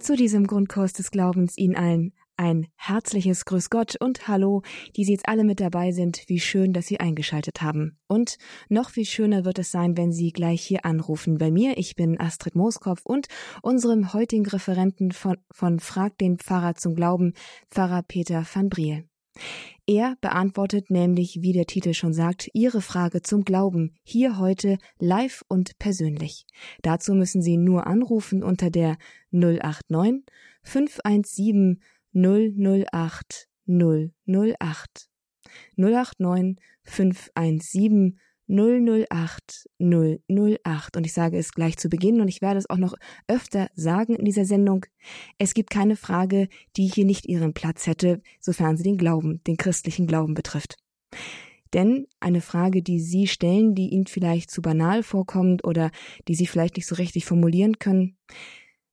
Zu diesem Grundkurs des Glaubens Ihnen allen ein herzliches Grüß Gott und Hallo, die Sie jetzt alle mit dabei sind. Wie schön, dass Sie eingeschaltet haben. Und noch viel schöner wird es sein, wenn Sie gleich hier anrufen bei mir. Ich bin Astrid Mooskopf und unserem heutigen Referenten von, von Frag den Pfarrer zum Glauben, Pfarrer Peter van Briel. Er beantwortet nämlich, wie der Titel schon sagt, Ihre Frage zum Glauben, hier heute live und persönlich. Dazu müssen Sie nur anrufen unter der 089 517 008 008 089 517 008 008 und ich sage es gleich zu Beginn und ich werde es auch noch öfter sagen in dieser Sendung. Es gibt keine Frage, die hier nicht ihren Platz hätte, sofern sie den Glauben, den christlichen Glauben betrifft. Denn eine Frage, die Sie stellen, die Ihnen vielleicht zu banal vorkommt oder die Sie vielleicht nicht so richtig formulieren können,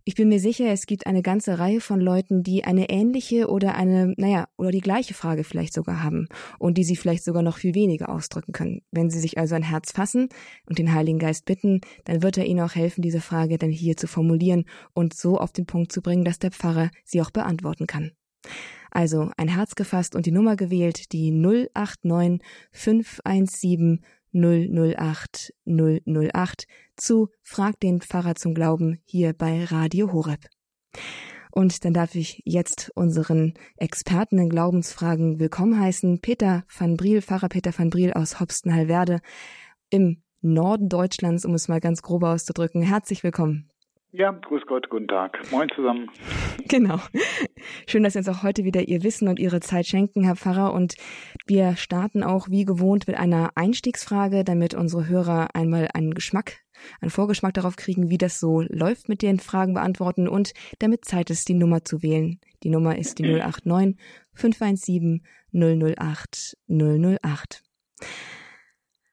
ich bin mir sicher, es gibt eine ganze Reihe von Leuten, die eine ähnliche oder eine, naja, oder die gleiche Frage vielleicht sogar haben und die sie vielleicht sogar noch viel weniger ausdrücken können. Wenn sie sich also ein Herz fassen und den Heiligen Geist bitten, dann wird er ihnen auch helfen, diese Frage dann hier zu formulieren und so auf den Punkt zu bringen, dass der Pfarrer sie auch beantworten kann. Also ein Herz gefasst und die Nummer gewählt, die 089 517 008 008 zu Frag den Pfarrer zum Glauben hier bei Radio Horeb. Und dann darf ich jetzt unseren Experten in Glaubensfragen willkommen heißen. Peter van Briel, Pfarrer Peter van Briel aus Hopstenhallwerde im Norden Deutschlands, um es mal ganz grob auszudrücken. Herzlich willkommen. Ja, grüß Gott, guten Tag. Moin zusammen. Genau. Schön, dass Sie uns auch heute wieder Ihr Wissen und Ihre Zeit schenken, Herr Pfarrer. Und wir starten auch wie gewohnt mit einer Einstiegsfrage, damit unsere Hörer einmal einen Geschmack, einen Vorgeschmack darauf kriegen, wie das so läuft mit den Fragen beantworten und damit Zeit ist, die Nummer zu wählen. Die Nummer ist die 089 517 008 008.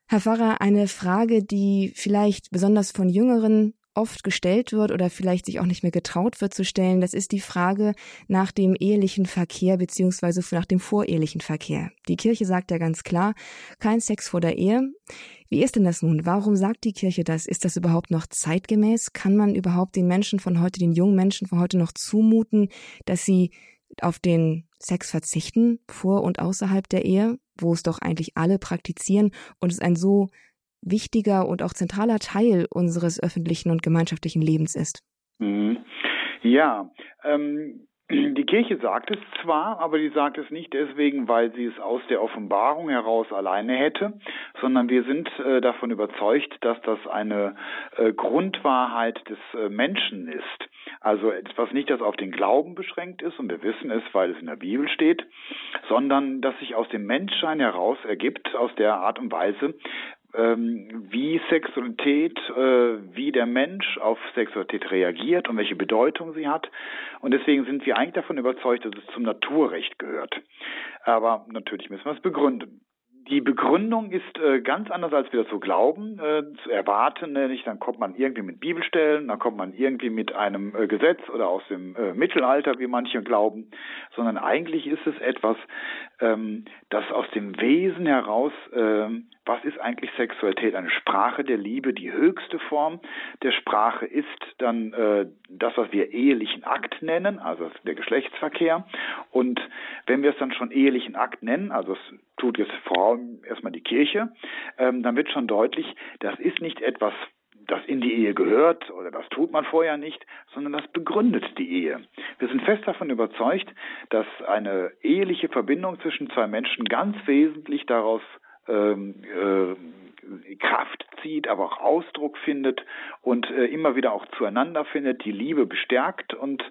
Herr Pfarrer, eine Frage, die vielleicht besonders von Jüngeren oft gestellt wird oder vielleicht sich auch nicht mehr getraut wird zu stellen, das ist die Frage nach dem ehelichen Verkehr beziehungsweise nach dem vorehelichen Verkehr. Die Kirche sagt ja ganz klar, kein Sex vor der Ehe. Wie ist denn das nun? Warum sagt die Kirche das? Ist das überhaupt noch zeitgemäß? Kann man überhaupt den Menschen von heute, den jungen Menschen von heute noch zumuten, dass sie auf den Sex verzichten, vor und außerhalb der Ehe, wo es doch eigentlich alle praktizieren und es ein so wichtiger und auch zentraler Teil unseres öffentlichen und gemeinschaftlichen Lebens ist. Mhm. Ja, ähm, die Kirche sagt es zwar, aber die sagt es nicht deswegen, weil sie es aus der Offenbarung heraus alleine hätte, sondern wir sind äh, davon überzeugt, dass das eine äh, Grundwahrheit des äh, Menschen ist. Also etwas nicht, das auf den Glauben beschränkt ist, und wir wissen es, weil es in der Bibel steht, sondern das sich aus dem Menschsein heraus ergibt, aus der Art und Weise, ähm, wie Sexualität, äh, wie der Mensch auf Sexualität reagiert und welche Bedeutung sie hat. Und deswegen sind wir eigentlich davon überzeugt, dass es zum Naturrecht gehört. Aber natürlich müssen wir es begründen. Die Begründung ist äh, ganz anders, als wir das so glauben, äh, zu erwarten. Nämlich, dann kommt man irgendwie mit Bibelstellen, dann kommt man irgendwie mit einem äh, Gesetz oder aus dem äh, Mittelalter, wie manche glauben, sondern eigentlich ist es etwas, ähm, das aus dem Wesen heraus ähm, was ist eigentlich Sexualität? Eine Sprache der Liebe, die höchste Form der Sprache ist dann äh, das, was wir ehelichen Akt nennen, also der Geschlechtsverkehr. Und wenn wir es dann schon ehelichen Akt nennen, also es tut jetzt vor allem erstmal die Kirche, ähm, dann wird schon deutlich, das ist nicht etwas das in die Ehe gehört oder das tut man vorher nicht, sondern das begründet die Ehe. Wir sind fest davon überzeugt, dass eine eheliche Verbindung zwischen zwei Menschen ganz wesentlich daraus ähm, äh, Kraft zieht, aber auch Ausdruck findet und äh, immer wieder auch zueinander findet, die Liebe bestärkt und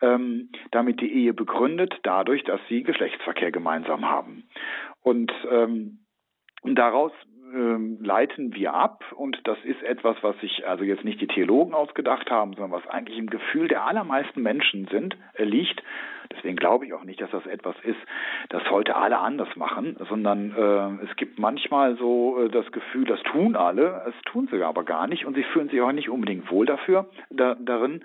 ähm, damit die Ehe begründet, dadurch, dass sie Geschlechtsverkehr gemeinsam haben. Und ähm, daraus ähm, leiten wir ab und das ist etwas, was sich also jetzt nicht die Theologen ausgedacht haben, sondern was eigentlich im Gefühl der allermeisten Menschen sind, äh, liegt. Deswegen glaube ich auch nicht, dass das etwas ist, das heute alle anders machen, sondern äh, es gibt manchmal so äh, das Gefühl, das tun alle, es tun sie aber gar nicht und sie fühlen sich auch nicht unbedingt wohl dafür da, darin,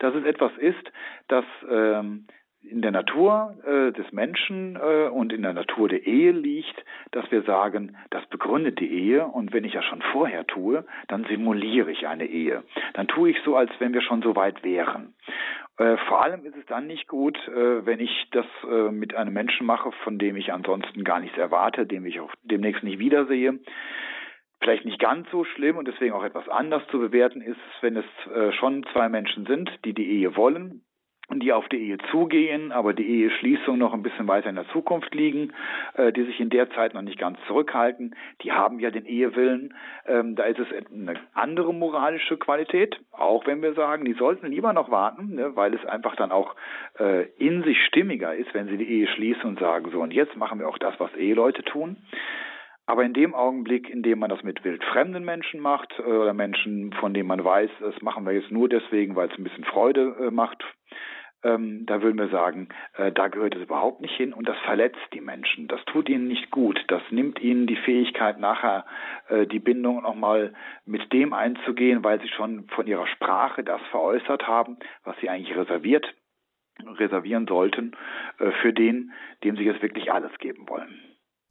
dass es etwas ist, das ähm, in der Natur äh, des Menschen äh, und in der Natur der Ehe liegt, dass wir sagen, das begründet die Ehe und wenn ich das schon vorher tue, dann simuliere ich eine Ehe. Dann tue ich so, als wenn wir schon so weit wären. Äh, vor allem ist es dann nicht gut, äh, wenn ich das äh, mit einem Menschen mache, von dem ich ansonsten gar nichts erwarte, dem ich auch demnächst nicht wiedersehe. Vielleicht nicht ganz so schlimm und deswegen auch etwas anders zu bewerten ist, wenn es schon zwei Menschen sind, die die Ehe wollen, die auf die Ehe zugehen, aber die Eheschließung noch ein bisschen weiter in der Zukunft liegen, äh, die sich in der Zeit noch nicht ganz zurückhalten, die haben ja den Ehewillen. Ähm, da ist es eine andere moralische Qualität, auch wenn wir sagen, die sollten lieber noch warten, ne, weil es einfach dann auch äh, in sich stimmiger ist, wenn sie die Ehe schließen und sagen, so und jetzt machen wir auch das, was Eheleute tun. Aber in dem Augenblick, in dem man das mit wildfremden Menschen macht äh, oder Menschen, von denen man weiß, das machen wir jetzt nur deswegen, weil es ein bisschen Freude äh, macht, ähm, da würden wir sagen, äh, da gehört es überhaupt nicht hin und das verletzt die Menschen. Das tut ihnen nicht gut. Das nimmt ihnen die Fähigkeit, nachher äh, die Bindung nochmal mit dem einzugehen, weil sie schon von ihrer Sprache das veräußert haben, was sie eigentlich reserviert, reservieren sollten äh, für den, dem sie jetzt wirklich alles geben wollen.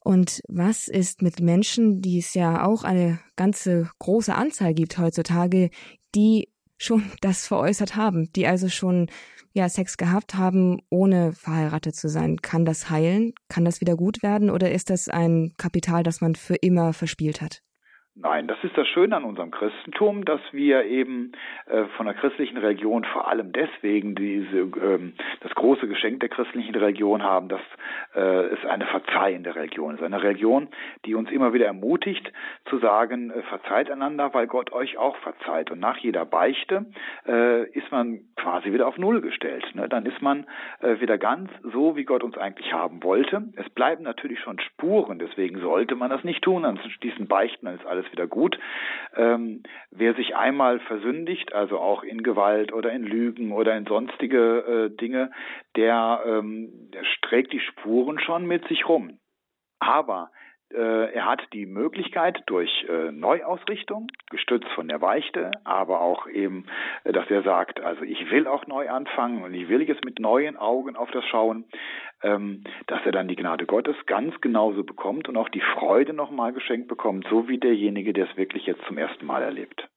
Und was ist mit Menschen, die es ja auch eine ganze große Anzahl gibt heutzutage, die schon das veräußert haben, die also schon ja Sex gehabt haben, ohne verheiratet zu sein. Kann das heilen? Kann das wieder gut werden? Oder ist das ein Kapital, das man für immer verspielt hat? Nein, das ist das Schöne an unserem Christentum, dass wir eben äh, von der christlichen Religion vor allem deswegen diese ähm, das große Geschenk der christlichen Religion haben, dass äh, es eine verzeihende Religion ist, eine Religion, die uns immer wieder ermutigt zu sagen, äh, verzeiht einander, weil Gott euch auch verzeiht. Und nach jeder Beichte äh, ist man quasi wieder auf Null gestellt. Ne? Dann ist man äh, wieder ganz so, wie Gott uns eigentlich haben wollte. Es bleiben natürlich schon Spuren, deswegen sollte man das nicht tun. Anschließend beichten, dann ist alles alles wieder gut. Ähm, wer sich einmal versündigt, also auch in Gewalt oder in Lügen oder in sonstige äh, Dinge, der, ähm, der trägt die Spuren schon mit sich rum. Aber er hat die Möglichkeit durch äh, Neuausrichtung, gestützt von der Beichte, aber auch eben, äh, dass er sagt, also ich will auch neu anfangen und ich will jetzt mit neuen Augen auf das schauen, ähm, dass er dann die Gnade Gottes ganz genauso bekommt und auch die Freude nochmal geschenkt bekommt, so wie derjenige, der es wirklich jetzt zum ersten Mal erlebt.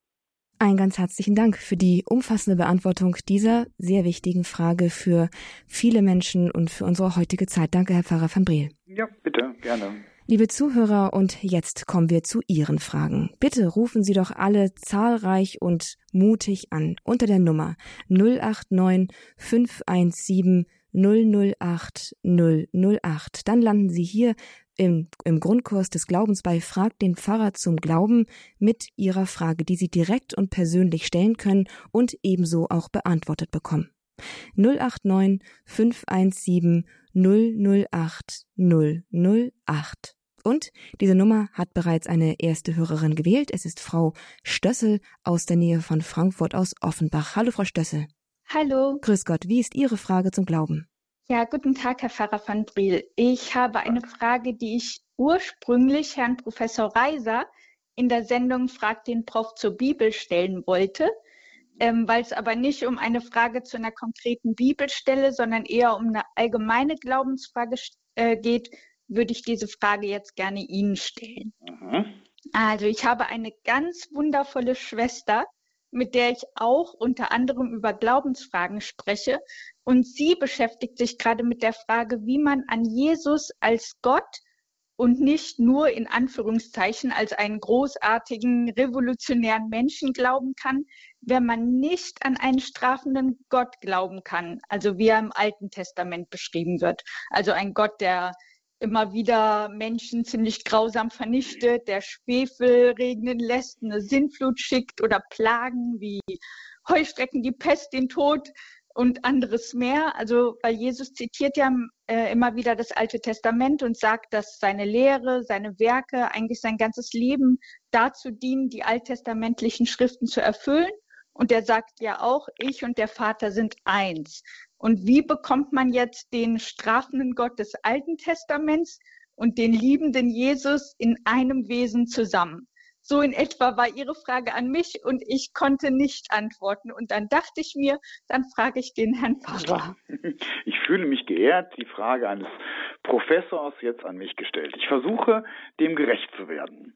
Ein ganz herzlichen Dank für die umfassende Beantwortung dieser sehr wichtigen Frage für viele Menschen und für unsere heutige Zeit. Danke, Herr Pfarrer van Briel. Ja, bitte, gerne. Liebe Zuhörer, und jetzt kommen wir zu Ihren Fragen. Bitte rufen Sie doch alle zahlreich und mutig an unter der Nummer 089 517 008 008. Dann landen Sie hier im, im Grundkurs des Glaubens bei Frag den Pfarrer zum Glauben mit Ihrer Frage, die Sie direkt und persönlich stellen können und ebenso auch beantwortet bekommen. 089 517 008 008. Und diese Nummer hat bereits eine erste Hörerin gewählt. Es ist Frau Stössel aus der Nähe von Frankfurt aus Offenbach. Hallo, Frau Stössel. Hallo. Grüß Gott. Wie ist Ihre Frage zum Glauben? Ja, guten Tag, Herr Pfarrer van Briel. Ich habe eine Frage, die ich ursprünglich Herrn Professor Reiser in der Sendung Frag den Prof zur Bibel stellen wollte ähm, weil es aber nicht um eine Frage zu einer konkreten Bibelstelle, sondern eher um eine allgemeine Glaubensfrage äh, geht, würde ich diese Frage jetzt gerne Ihnen stellen. Mhm. Also ich habe eine ganz wundervolle Schwester, mit der ich auch unter anderem über Glaubensfragen spreche. Und sie beschäftigt sich gerade mit der Frage, wie man an Jesus als Gott und nicht nur in Anführungszeichen als einen großartigen, revolutionären Menschen glauben kann, wenn man nicht an einen strafenden Gott glauben kann, also wie er im Alten Testament beschrieben wird. Also ein Gott, der immer wieder Menschen ziemlich grausam vernichtet, der Schwefel regnen lässt, eine Sintflut schickt oder Plagen wie Heuschrecken, die Pest, den Tod und anderes mehr. Also, weil Jesus zitiert ja äh, immer wieder das Alte Testament und sagt, dass seine Lehre, seine Werke, eigentlich sein ganzes Leben dazu dienen, die alttestamentlichen Schriften zu erfüllen. Und er sagt ja auch, ich und der Vater sind eins. Und wie bekommt man jetzt den strafenden Gott des Alten Testaments und den liebenden Jesus in einem Wesen zusammen? So in etwa war Ihre Frage an mich und ich konnte nicht antworten. Und dann dachte ich mir, dann frage ich den Herrn Pfarrer. Ich fühle mich geehrt, die Frage eines Professors jetzt an mich gestellt. Ich versuche, dem gerecht zu werden.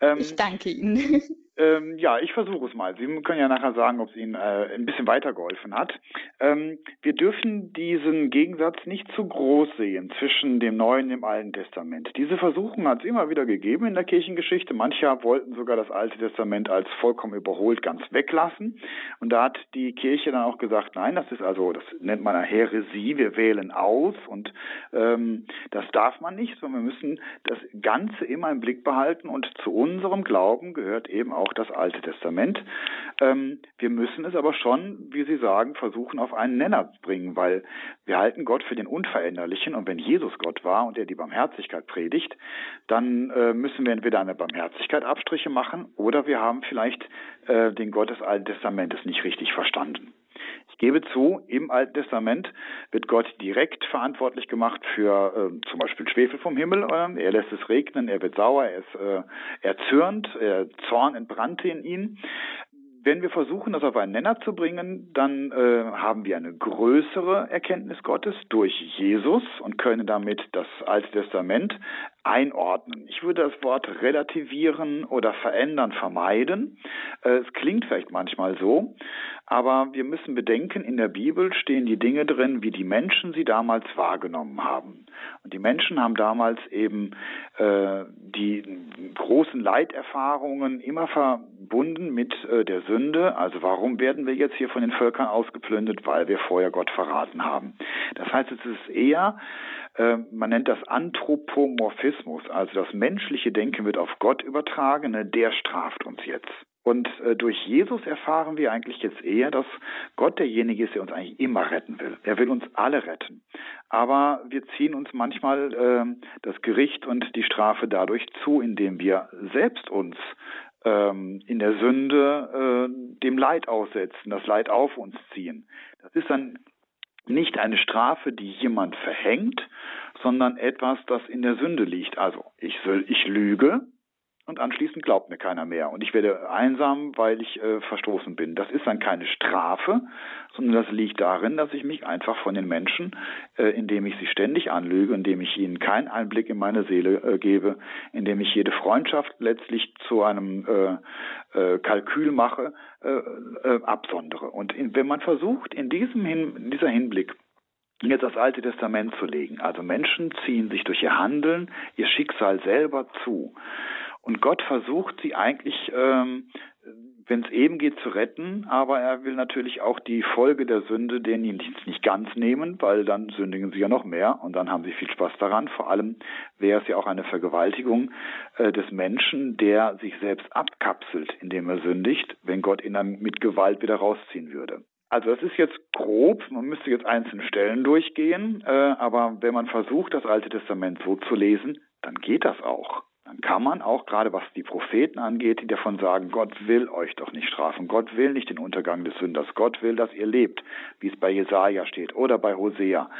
Ähm, ich danke Ihnen. Ähm, ja, ich versuche es mal. Sie können ja nachher sagen, ob es Ihnen äh, ein bisschen weitergeholfen hat. Ähm, wir dürfen diesen Gegensatz nicht zu groß sehen zwischen dem Neuen und dem Alten Testament. Diese Versuchung hat es immer wieder gegeben in der Kirchengeschichte. Manche wollten sogar das Alte Testament als vollkommen überholt ganz weglassen. Und da hat die Kirche dann auch gesagt, nein, das ist also, das nennt man eine Häresie, wir wählen aus und ähm, das darf man nicht, sondern wir müssen das Ganze immer im Blick behalten und zu unserem Glauben gehört eben auch auch das Alte Testament. Ähm, wir müssen es aber schon, wie Sie sagen, versuchen auf einen Nenner zu bringen, weil wir halten Gott für den Unveränderlichen und wenn Jesus Gott war und er die Barmherzigkeit predigt, dann äh, müssen wir entweder eine Barmherzigkeit Abstriche machen oder wir haben vielleicht äh, den Gott des Alten Testamentes nicht richtig verstanden. Ich gebe zu, im Alten Testament wird Gott direkt verantwortlich gemacht für äh, zum Beispiel Schwefel vom Himmel. Äh, er lässt es regnen, er wird sauer, er ist äh, erzürnt, er Zorn entbrannte in ihn. Wenn wir versuchen, das auf einen Nenner zu bringen, dann äh, haben wir eine größere Erkenntnis Gottes durch Jesus und können damit das Alte Testament einordnen. Ich würde das Wort relativieren oder verändern vermeiden. Äh, es klingt vielleicht manchmal so, aber wir müssen bedenken, in der Bibel stehen die Dinge drin, wie die Menschen sie damals wahrgenommen haben. Und die Menschen haben damals eben äh, die großen Leiterfahrungen immer verbunden mit äh, der Sünde. Also warum werden wir jetzt hier von den Völkern ausgeplündert? Weil wir vorher Gott verraten haben. Das heißt, es ist eher äh, man nennt das Anthropomorphismus, also das menschliche Denken wird auf Gott übertragen, ne, der straft uns jetzt. Und äh, durch Jesus erfahren wir eigentlich jetzt eher, dass Gott derjenige ist, der uns eigentlich immer retten will. Er will uns alle retten. Aber wir ziehen uns manchmal äh, das Gericht und die Strafe dadurch zu, indem wir selbst uns ähm, in der Sünde äh, dem Leid aussetzen, das Leid auf uns ziehen. Das ist dann nicht eine Strafe, die jemand verhängt, sondern etwas, das in der Sünde liegt. Also ich, ich lüge, und anschließend glaubt mir keiner mehr und ich werde einsam, weil ich äh, verstoßen bin. Das ist dann keine Strafe, sondern das liegt darin, dass ich mich einfach von den Menschen, äh, indem ich sie ständig anlüge, indem ich ihnen keinen Einblick in meine Seele äh, gebe, indem ich jede Freundschaft letztlich zu einem äh, äh, Kalkül mache, äh, äh, absondere. Und in, wenn man versucht, in diesem Hin, in dieser Hinblick jetzt das Alte Testament zu legen, also Menschen ziehen sich durch ihr Handeln ihr Schicksal selber zu, und Gott versucht sie eigentlich, ähm, wenn es eben geht, zu retten, aber er will natürlich auch die Folge der Sünde denen nicht, nicht ganz nehmen, weil dann sündigen sie ja noch mehr. Und dann haben sie viel Spaß daran. Vor allem wäre es ja auch eine Vergewaltigung äh, des Menschen, der sich selbst abkapselt, indem er sündigt, wenn Gott ihn dann mit Gewalt wieder rausziehen würde. Also das ist jetzt grob, man müsste jetzt einzelne Stellen durchgehen, äh, aber wenn man versucht, das Alte Testament so zu lesen, dann geht das auch dann kann man auch gerade was die Propheten angeht, die davon sagen, Gott will euch doch nicht strafen, Gott will nicht den Untergang des Sünders, Gott will, dass ihr lebt, wie es bei Jesaja steht oder bei Hosea,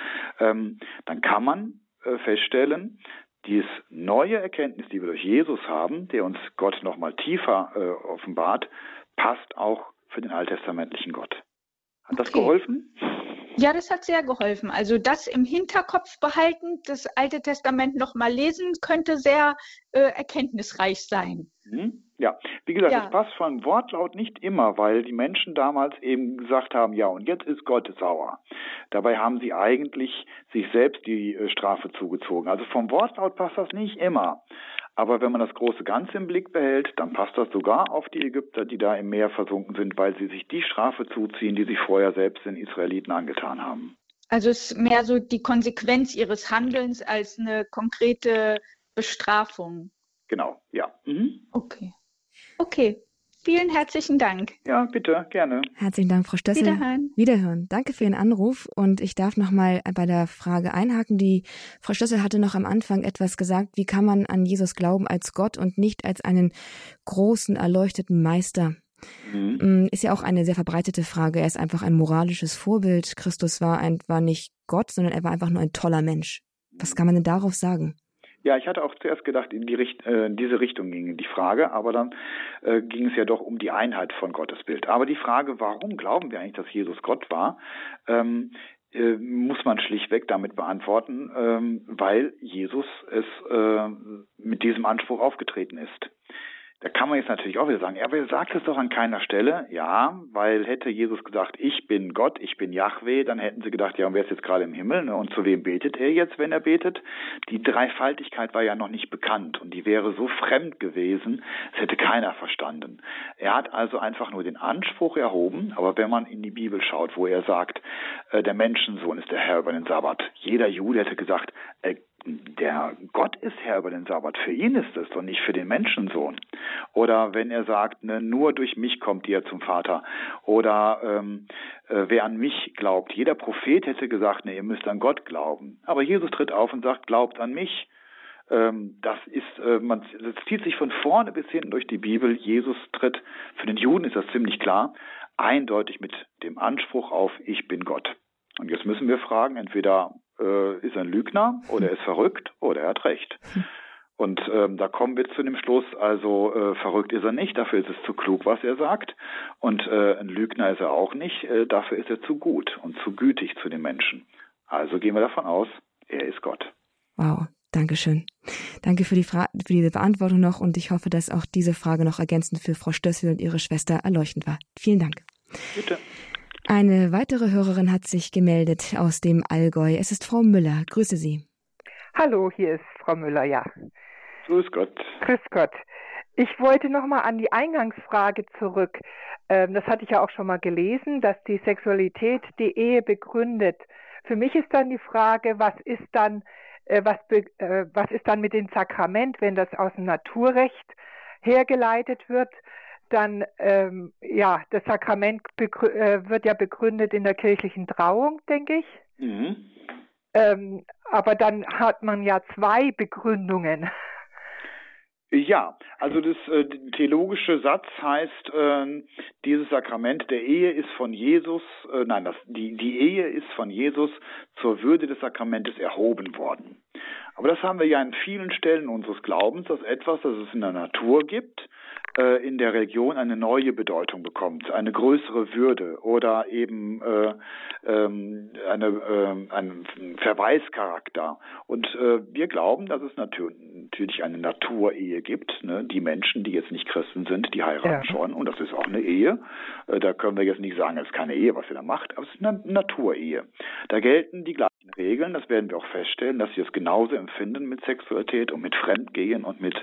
ähm, dann kann man äh, feststellen, dieses neue Erkenntnis, die wir durch Jesus haben, der uns Gott nochmal tiefer äh, offenbart, passt auch für den alttestamentlichen Gott. Hat okay. das geholfen? Ja, das hat sehr geholfen. Also das im Hinterkopf behalten, das Alte Testament nochmal lesen, könnte sehr äh, erkenntnisreich sein. Mhm. Ja, wie gesagt, ja. es passt von Wortlaut nicht immer, weil die Menschen damals eben gesagt haben, ja, und jetzt ist Gott sauer. Dabei haben sie eigentlich sich selbst die äh, Strafe zugezogen. Also vom Wortlaut passt das nicht immer. Aber wenn man das große Ganze im Blick behält, dann passt das sogar auf die Ägypter, die da im Meer versunken sind, weil sie sich die Strafe zuziehen, die sie vorher selbst den Israeliten angetan haben. Also es ist mehr so die Konsequenz ihres Handelns als eine konkrete Bestrafung. Genau, ja. Mhm. Okay. Okay. Vielen herzlichen Dank. Ja, bitte, gerne. Herzlichen Dank, Frau Stössel. Wiederhören. Wiederhören. Danke für Ihren Anruf. Und ich darf nochmal bei der Frage einhaken. Die Frau Stössel hatte noch am Anfang etwas gesagt. Wie kann man an Jesus glauben als Gott und nicht als einen großen, erleuchteten Meister? Mhm. Mm, ist ja auch eine sehr verbreitete Frage. Er ist einfach ein moralisches Vorbild. Christus war, ein, war nicht Gott, sondern er war einfach nur ein toller Mensch. Was kann man denn darauf sagen? Ja, ich hatte auch zuerst gedacht, in, die Richt äh, in diese Richtung ging die Frage, aber dann äh, ging es ja doch um die Einheit von Gottes Bild. Aber die Frage, warum glauben wir eigentlich, dass Jesus Gott war, ähm, äh, muss man schlichtweg damit beantworten, ähm, weil Jesus es äh, mit diesem Anspruch aufgetreten ist. Da kann man jetzt natürlich auch wieder sagen, er sagt es doch an keiner Stelle. Ja, weil hätte Jesus gesagt, ich bin Gott, ich bin Yahweh, dann hätten sie gedacht, ja, und wer ist jetzt gerade im Himmel? Ne? Und zu wem betet er jetzt, wenn er betet? Die Dreifaltigkeit war ja noch nicht bekannt und die wäre so fremd gewesen, es hätte keiner verstanden. Er hat also einfach nur den Anspruch erhoben, aber wenn man in die Bibel schaut, wo er sagt, äh, der Menschensohn ist der Herr über den Sabbat, jeder Jude hätte gesagt, äh, der Gott ist Herr über den Sabbat. Für ihn ist es und nicht für den Menschensohn. Oder wenn er sagt, ne, nur durch mich kommt ihr zum Vater. Oder ähm, äh, wer an mich glaubt. Jeder Prophet hätte gesagt, ne, ihr müsst an Gott glauben. Aber Jesus tritt auf und sagt, glaubt an mich. Ähm, das ist, äh, man, das zieht sich von vorne bis hinten durch die Bibel. Jesus tritt, für den Juden ist das ziemlich klar, eindeutig mit dem Anspruch auf, ich bin Gott. Und jetzt müssen wir fragen, entweder äh, ist ein Lügner oder er ist verrückt oder er hat recht. Und ähm, da kommen wir zu dem Schluss, also äh, verrückt ist er nicht, dafür ist es zu klug, was er sagt. Und äh, ein Lügner ist er auch nicht, äh, dafür ist er zu gut und zu gütig zu den Menschen. Also gehen wir davon aus, er ist Gott. Wow, Dankeschön. Danke für die, Fra für die Beantwortung noch und ich hoffe, dass auch diese Frage noch ergänzend für Frau Stössel und ihre Schwester erleuchtend war. Vielen Dank. Bitte. Eine weitere Hörerin hat sich gemeldet aus dem Allgäu. Es ist Frau Müller. Grüße Sie. Hallo, hier ist Frau Müller, ja. Grüß Gott. Grüß Gott. Ich wollte nochmal an die Eingangsfrage zurück. Ähm, das hatte ich ja auch schon mal gelesen, dass die Sexualität die Ehe begründet. Für mich ist dann die Frage, was ist dann, äh, was, äh, was ist dann mit dem Sakrament, wenn das aus dem Naturrecht hergeleitet wird? Dann ähm, ja, das Sakrament äh, wird ja begründet in der kirchlichen Trauung, denke ich. Mhm. Ähm, aber dann hat man ja zwei Begründungen. Ja, also das äh, theologische Satz heißt, äh, dieses Sakrament der Ehe ist von Jesus, äh, nein, das, die, die Ehe ist von Jesus zur Würde des Sakramentes erhoben worden. Aber das haben wir ja in vielen Stellen unseres Glaubens, dass etwas, das es in der Natur gibt, äh, in der Religion eine neue Bedeutung bekommt, eine größere Würde oder eben äh, ähm, eine, äh, einen Verweischarakter. Und äh, wir glauben, dass es natürlich eine Naturehe gibt. Ne? Die Menschen, die jetzt nicht Christen sind, die heiraten ja. schon und das ist auch eine Ehe. Äh, da können wir jetzt nicht sagen, es ist keine Ehe, was ihr da macht, aber es ist eine Naturehe. Da gelten die gleichen Regeln, das werden wir auch feststellen, dass sie es genauso empfinden mit Sexualität und mit Fremdgehen und mit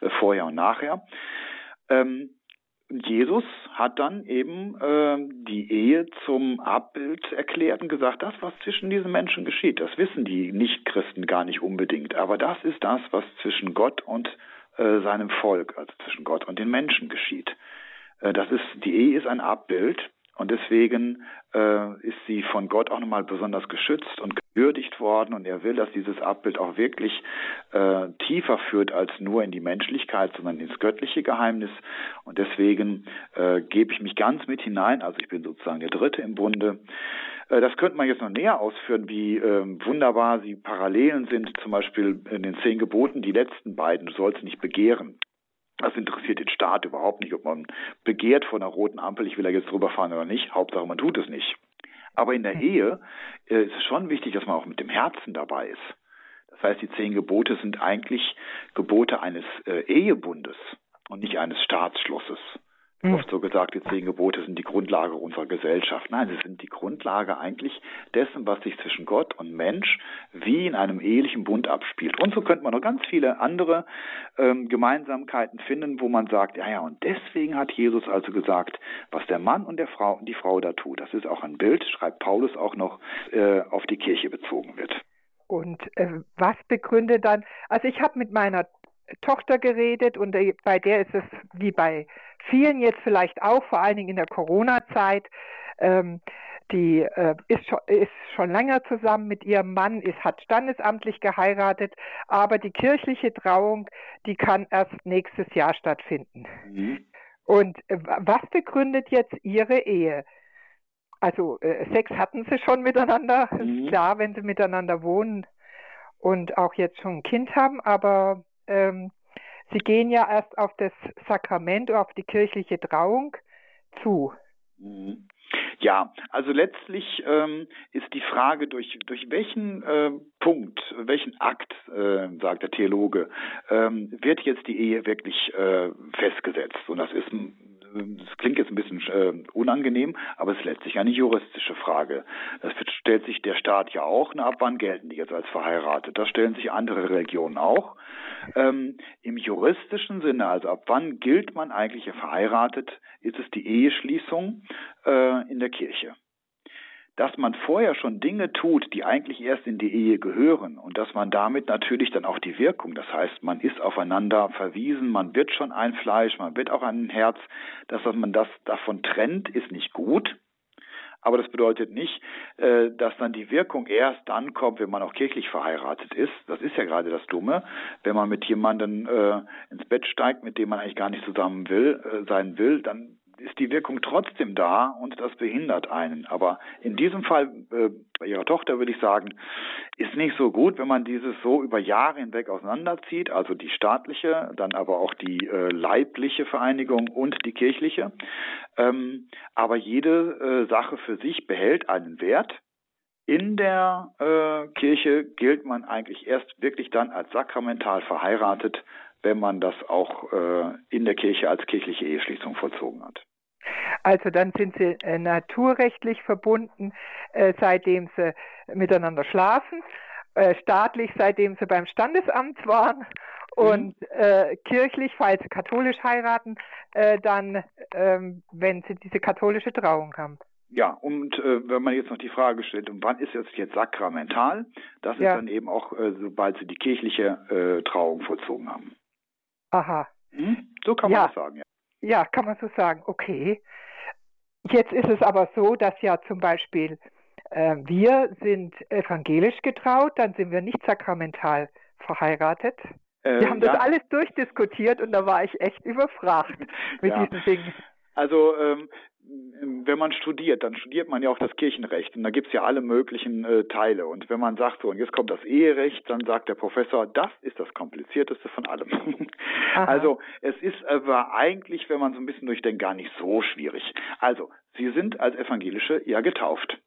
äh, Vorher und Nachher. Ähm, Jesus hat dann eben äh, die Ehe zum Abbild erklärt und gesagt, das, was zwischen diesen Menschen geschieht, das wissen die Nichtchristen gar nicht unbedingt. Aber das ist das, was zwischen Gott und äh, seinem Volk, also zwischen Gott und den Menschen geschieht. Äh, das ist, die Ehe ist ein Abbild und deswegen äh, ist sie von Gott auch nochmal besonders geschützt und gewürdigt worden. Und er will, dass dieses Abbild auch wirklich äh, tiefer führt als nur in die Menschlichkeit, sondern ins göttliche Geheimnis. Und deswegen äh, gebe ich mich ganz mit hinein. Also ich bin sozusagen der Dritte im Bunde. Äh, das könnte man jetzt noch näher ausführen, wie äh, wunderbar sie Parallelen sind, zum Beispiel in den zehn Geboten, die letzten beiden, du sollst nicht begehren. Das interessiert den Staat überhaupt nicht, ob man begehrt von einer roten Ampel, ich will da jetzt drüber fahren oder nicht. Hauptsache, man tut es nicht. Aber in der Ehe äh, ist es schon wichtig, dass man auch mit dem Herzen dabei ist. Das heißt, die zehn Gebote sind eigentlich Gebote eines äh, Ehebundes und nicht eines Staatsschlusses. Mhm. Oft so gesagt, die zehn Gebote sind die Grundlage unserer Gesellschaft. Nein, sie sind die Grundlage eigentlich dessen, was sich zwischen Gott und Mensch wie in einem ehelichen Bund abspielt. Und so könnte man noch ganz viele andere ähm, Gemeinsamkeiten finden, wo man sagt, ja, ja, und deswegen hat Jesus also gesagt, was der Mann und der Frau und die Frau da tut. Das ist auch ein Bild, schreibt Paulus auch noch, äh, auf die Kirche bezogen wird. Und äh, was begründet dann, also ich habe mit meiner Tochter geredet und bei der ist es wie bei vielen jetzt vielleicht auch, vor allen Dingen in der Corona-Zeit, ähm, die äh, ist, schon, ist schon länger zusammen mit ihrem Mann, ist, hat standesamtlich geheiratet, aber die kirchliche Trauung, die kann erst nächstes Jahr stattfinden. Mhm. Und äh, was begründet jetzt ihre Ehe? Also äh, Sex hatten sie schon miteinander, mhm. ist klar, wenn sie miteinander wohnen. und auch jetzt schon ein Kind haben, aber ähm, sie gehen ja erst auf das Sakrament, auf die kirchliche Trauung zu. Mhm. Ja, also letztlich ähm, ist die Frage, durch, durch welchen äh, Punkt, welchen Akt, äh, sagt der Theologe, ähm, wird jetzt die Ehe wirklich äh, festgesetzt. Und das ist das klingt jetzt ein bisschen äh, unangenehm, aber es ist letztlich eine juristische Frage. Das stellt sich der Staat ja auch, na, ab wann gelten die jetzt als verheiratet? Das stellen sich andere Religionen auch. Ähm, Im juristischen Sinne, also ab wann gilt man eigentlich verheiratet, ist es die Eheschließung äh, in der Kirche dass man vorher schon Dinge tut, die eigentlich erst in die Ehe gehören und dass man damit natürlich dann auch die Wirkung, das heißt, man ist aufeinander verwiesen, man wird schon ein Fleisch, man wird auch ein Herz, dass man das davon trennt, ist nicht gut. Aber das bedeutet nicht, äh, dass dann die Wirkung erst dann kommt, wenn man auch kirchlich verheiratet ist. Das ist ja gerade das Dumme. Wenn man mit jemandem äh, ins Bett steigt, mit dem man eigentlich gar nicht zusammen will, äh, sein will, dann ist die Wirkung trotzdem da und das behindert einen. Aber in diesem Fall äh, bei Ihrer Tochter würde ich sagen, ist nicht so gut, wenn man dieses so über Jahre hinweg auseinanderzieht, also die staatliche, dann aber auch die äh, leibliche Vereinigung und die kirchliche. Ähm, aber jede äh, Sache für sich behält einen Wert. In der äh, Kirche gilt man eigentlich erst wirklich dann als sakramental verheiratet, wenn man das auch äh, in der Kirche als kirchliche Eheschließung vollzogen hat. Also dann sind sie äh, naturrechtlich verbunden, äh, seitdem sie miteinander schlafen, staatlich, seitdem sie beim Standesamt waren und mhm. äh, kirchlich, falls sie katholisch heiraten, äh, dann, ähm, wenn sie diese katholische Trauung haben. Ja, und äh, wenn man jetzt noch die Frage stellt, und wann ist es jetzt sakramental? Das ja. ist dann eben auch, sobald sie die kirchliche Trauung vollzogen haben. Aha. Hm? So kann man ja. das sagen, ja. Ja, kann man so sagen. Okay. Jetzt ist es aber so, dass ja zum Beispiel äh, wir sind evangelisch getraut, dann sind wir nicht sakramental verheiratet. Äh, wir haben ja. das alles durchdiskutiert und da war ich echt überfragt mit ja. diesen Dingen. Also ähm, wenn man studiert, dann studiert man ja auch das Kirchenrecht und da gibt's ja alle möglichen äh, Teile. Und wenn man sagt, so, und jetzt kommt das Eherecht, dann sagt der Professor, das ist das komplizierteste von allem. also es ist aber eigentlich, wenn man so ein bisschen durchdenkt, gar nicht so schwierig. Also, Sie sind als Evangelische ja getauft.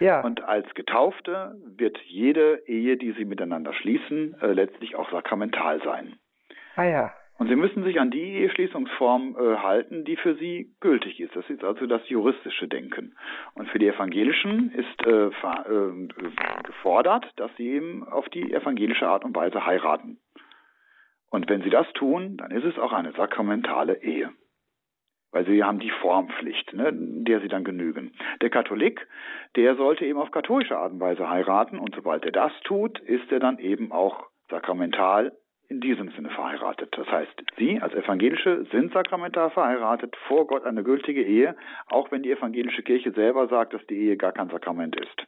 Ja. Und als Getaufte wird jede Ehe, die Sie miteinander schließen, äh, letztlich auch sakramental sein. Ah ja. Und Sie müssen sich an die Eheschließungsform äh, halten, die für Sie gültig ist. Das ist also das juristische Denken. Und für die Evangelischen ist äh, äh, gefordert, dass sie eben auf die evangelische Art und Weise heiraten. Und wenn sie das tun, dann ist es auch eine sakramentale Ehe. Weil sie haben die Formpflicht, ne, der sie dann genügen. Der Katholik, der sollte eben auf katholische Art und Weise heiraten und sobald er das tut, ist er dann eben auch sakramental in diesem Sinne verheiratet. Das heißt, Sie als Evangelische sind sakramental verheiratet, vor Gott eine gültige Ehe, auch wenn die evangelische Kirche selber sagt, dass die Ehe gar kein Sakrament ist.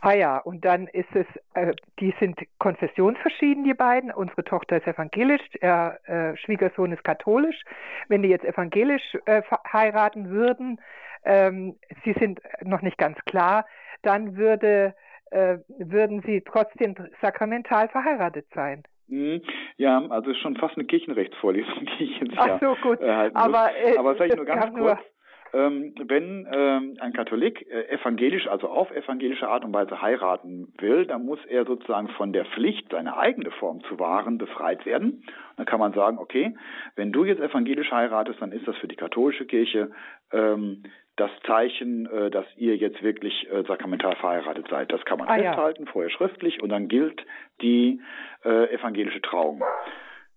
Ah ja, und dann ist es, äh, die sind konfessionsverschieden, die beiden. Unsere Tochter ist evangelisch, der äh, Schwiegersohn ist katholisch. Wenn die jetzt evangelisch äh, heiraten würden, ähm, sie sind noch nicht ganz klar, dann würde, äh, würden sie trotzdem sakramental verheiratet sein. Hm, ja, also ist schon fast eine Kirchenrechtsvorlesung, die ich jetzt Ach so, gut. Halten aber, äh, Aber sage ich nur ganz kurz. Ähm, wenn ähm, ein Katholik äh, evangelisch, also auf evangelische Art und Weise heiraten will, dann muss er sozusagen von der Pflicht, seine eigene Form zu wahren, befreit werden. dann kann man sagen, okay, wenn du jetzt evangelisch heiratest, dann ist das für die katholische Kirche ähm, das Zeichen, äh, dass ihr jetzt wirklich äh, sakramental verheiratet seid. Das kann man ah, festhalten, ja. vorher schriftlich, und dann gilt die äh, evangelische Trauung.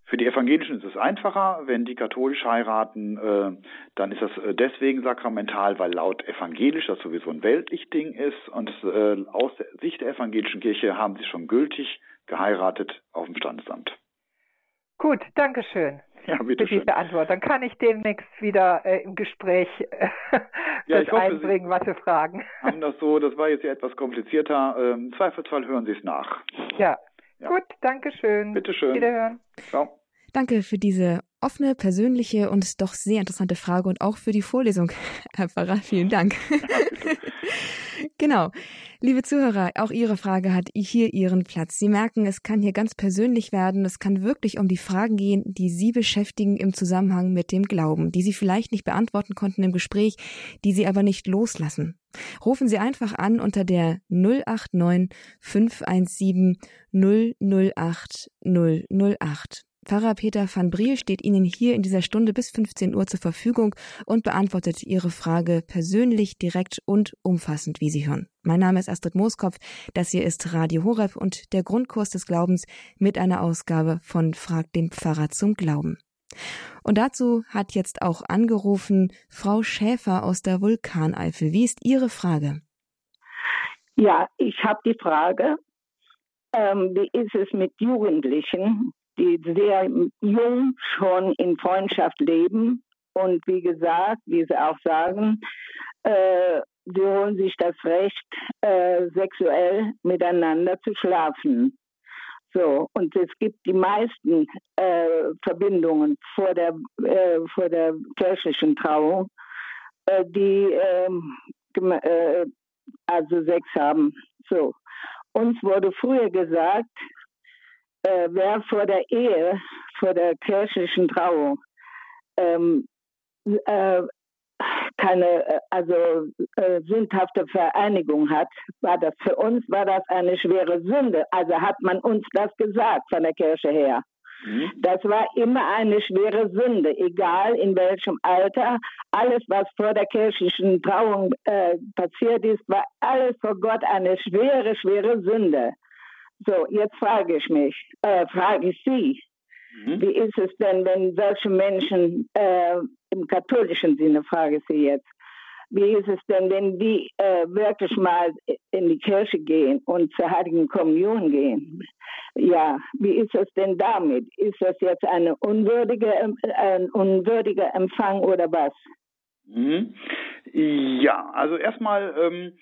Für die Evangelischen ist es einfacher. Wenn die katholisch heiraten, äh, dann ist das äh, deswegen sakramental, weil laut evangelisch das sowieso ein weltlich Ding ist. Und äh, aus der Sicht der evangelischen Kirche haben sie schon gültig geheiratet auf dem Standesamt. Gut, danke schön ja, bitte für diese Antwort. Dann kann ich demnächst wieder äh, im Gespräch äh, ja, hoffe, einbringen, was Sie fragen. Haben das so, das war jetzt ja etwas komplizierter. Ähm, Im Zweifelsfall hören Sie es nach. Ja. ja. Gut, danke schön. Bitte schön. Wiederhören. Ciao. Danke für diese offene, persönliche und doch sehr interessante Frage und auch für die Vorlesung, Herr Pfarrer. Vielen Dank. Genau. Liebe Zuhörer, auch Ihre Frage hat hier Ihren Platz. Sie merken, es kann hier ganz persönlich werden. Es kann wirklich um die Fragen gehen, die Sie beschäftigen im Zusammenhang mit dem Glauben, die Sie vielleicht nicht beantworten konnten im Gespräch, die Sie aber nicht loslassen. Rufen Sie einfach an unter der 089 517 008 008. Pfarrer Peter van Briel steht Ihnen hier in dieser Stunde bis 15 Uhr zur Verfügung und beantwortet Ihre Frage persönlich, direkt und umfassend, wie Sie hören. Mein Name ist Astrid Mooskopf, das hier ist Radio Horeb und der Grundkurs des Glaubens mit einer Ausgabe von Frag den Pfarrer zum Glauben. Und dazu hat jetzt auch angerufen Frau Schäfer aus der Vulkaneifel. Wie ist Ihre Frage? Ja, ich habe die Frage, ähm, wie ist es mit Jugendlichen, die sehr jung schon in Freundschaft leben und wie gesagt, wie Sie auch sagen, äh, sie holen sich das Recht, äh, sexuell miteinander zu schlafen. So, und es gibt die meisten äh, Verbindungen vor der, äh, vor der kirchlichen Trauung, äh, die ähm, äh, also Sex haben. So. Uns wurde früher gesagt, äh, wer vor der Ehe, vor der kirchlichen Trauung ähm, äh, keine, äh, also äh, sündhafte Vereinigung hat, war das für uns war das eine schwere Sünde. Also hat man uns das gesagt von der Kirche her. Mhm. Das war immer eine schwere Sünde, egal in welchem Alter. Alles, was vor der kirchlichen Trauung äh, passiert ist, war alles vor Gott eine schwere, schwere Sünde. So, jetzt frage ich mich, äh, frage ich Sie, mhm. wie ist es denn, wenn solche Menschen äh, im katholischen Sinne, frage ich Sie jetzt, wie ist es denn, wenn die äh, wirklich mal in die Kirche gehen und zur Heiligen Kommunion gehen? Ja, wie ist es denn damit? Ist das jetzt eine unwürdige, ein unwürdiger Empfang oder was? Mhm. Ja, also erstmal ähm,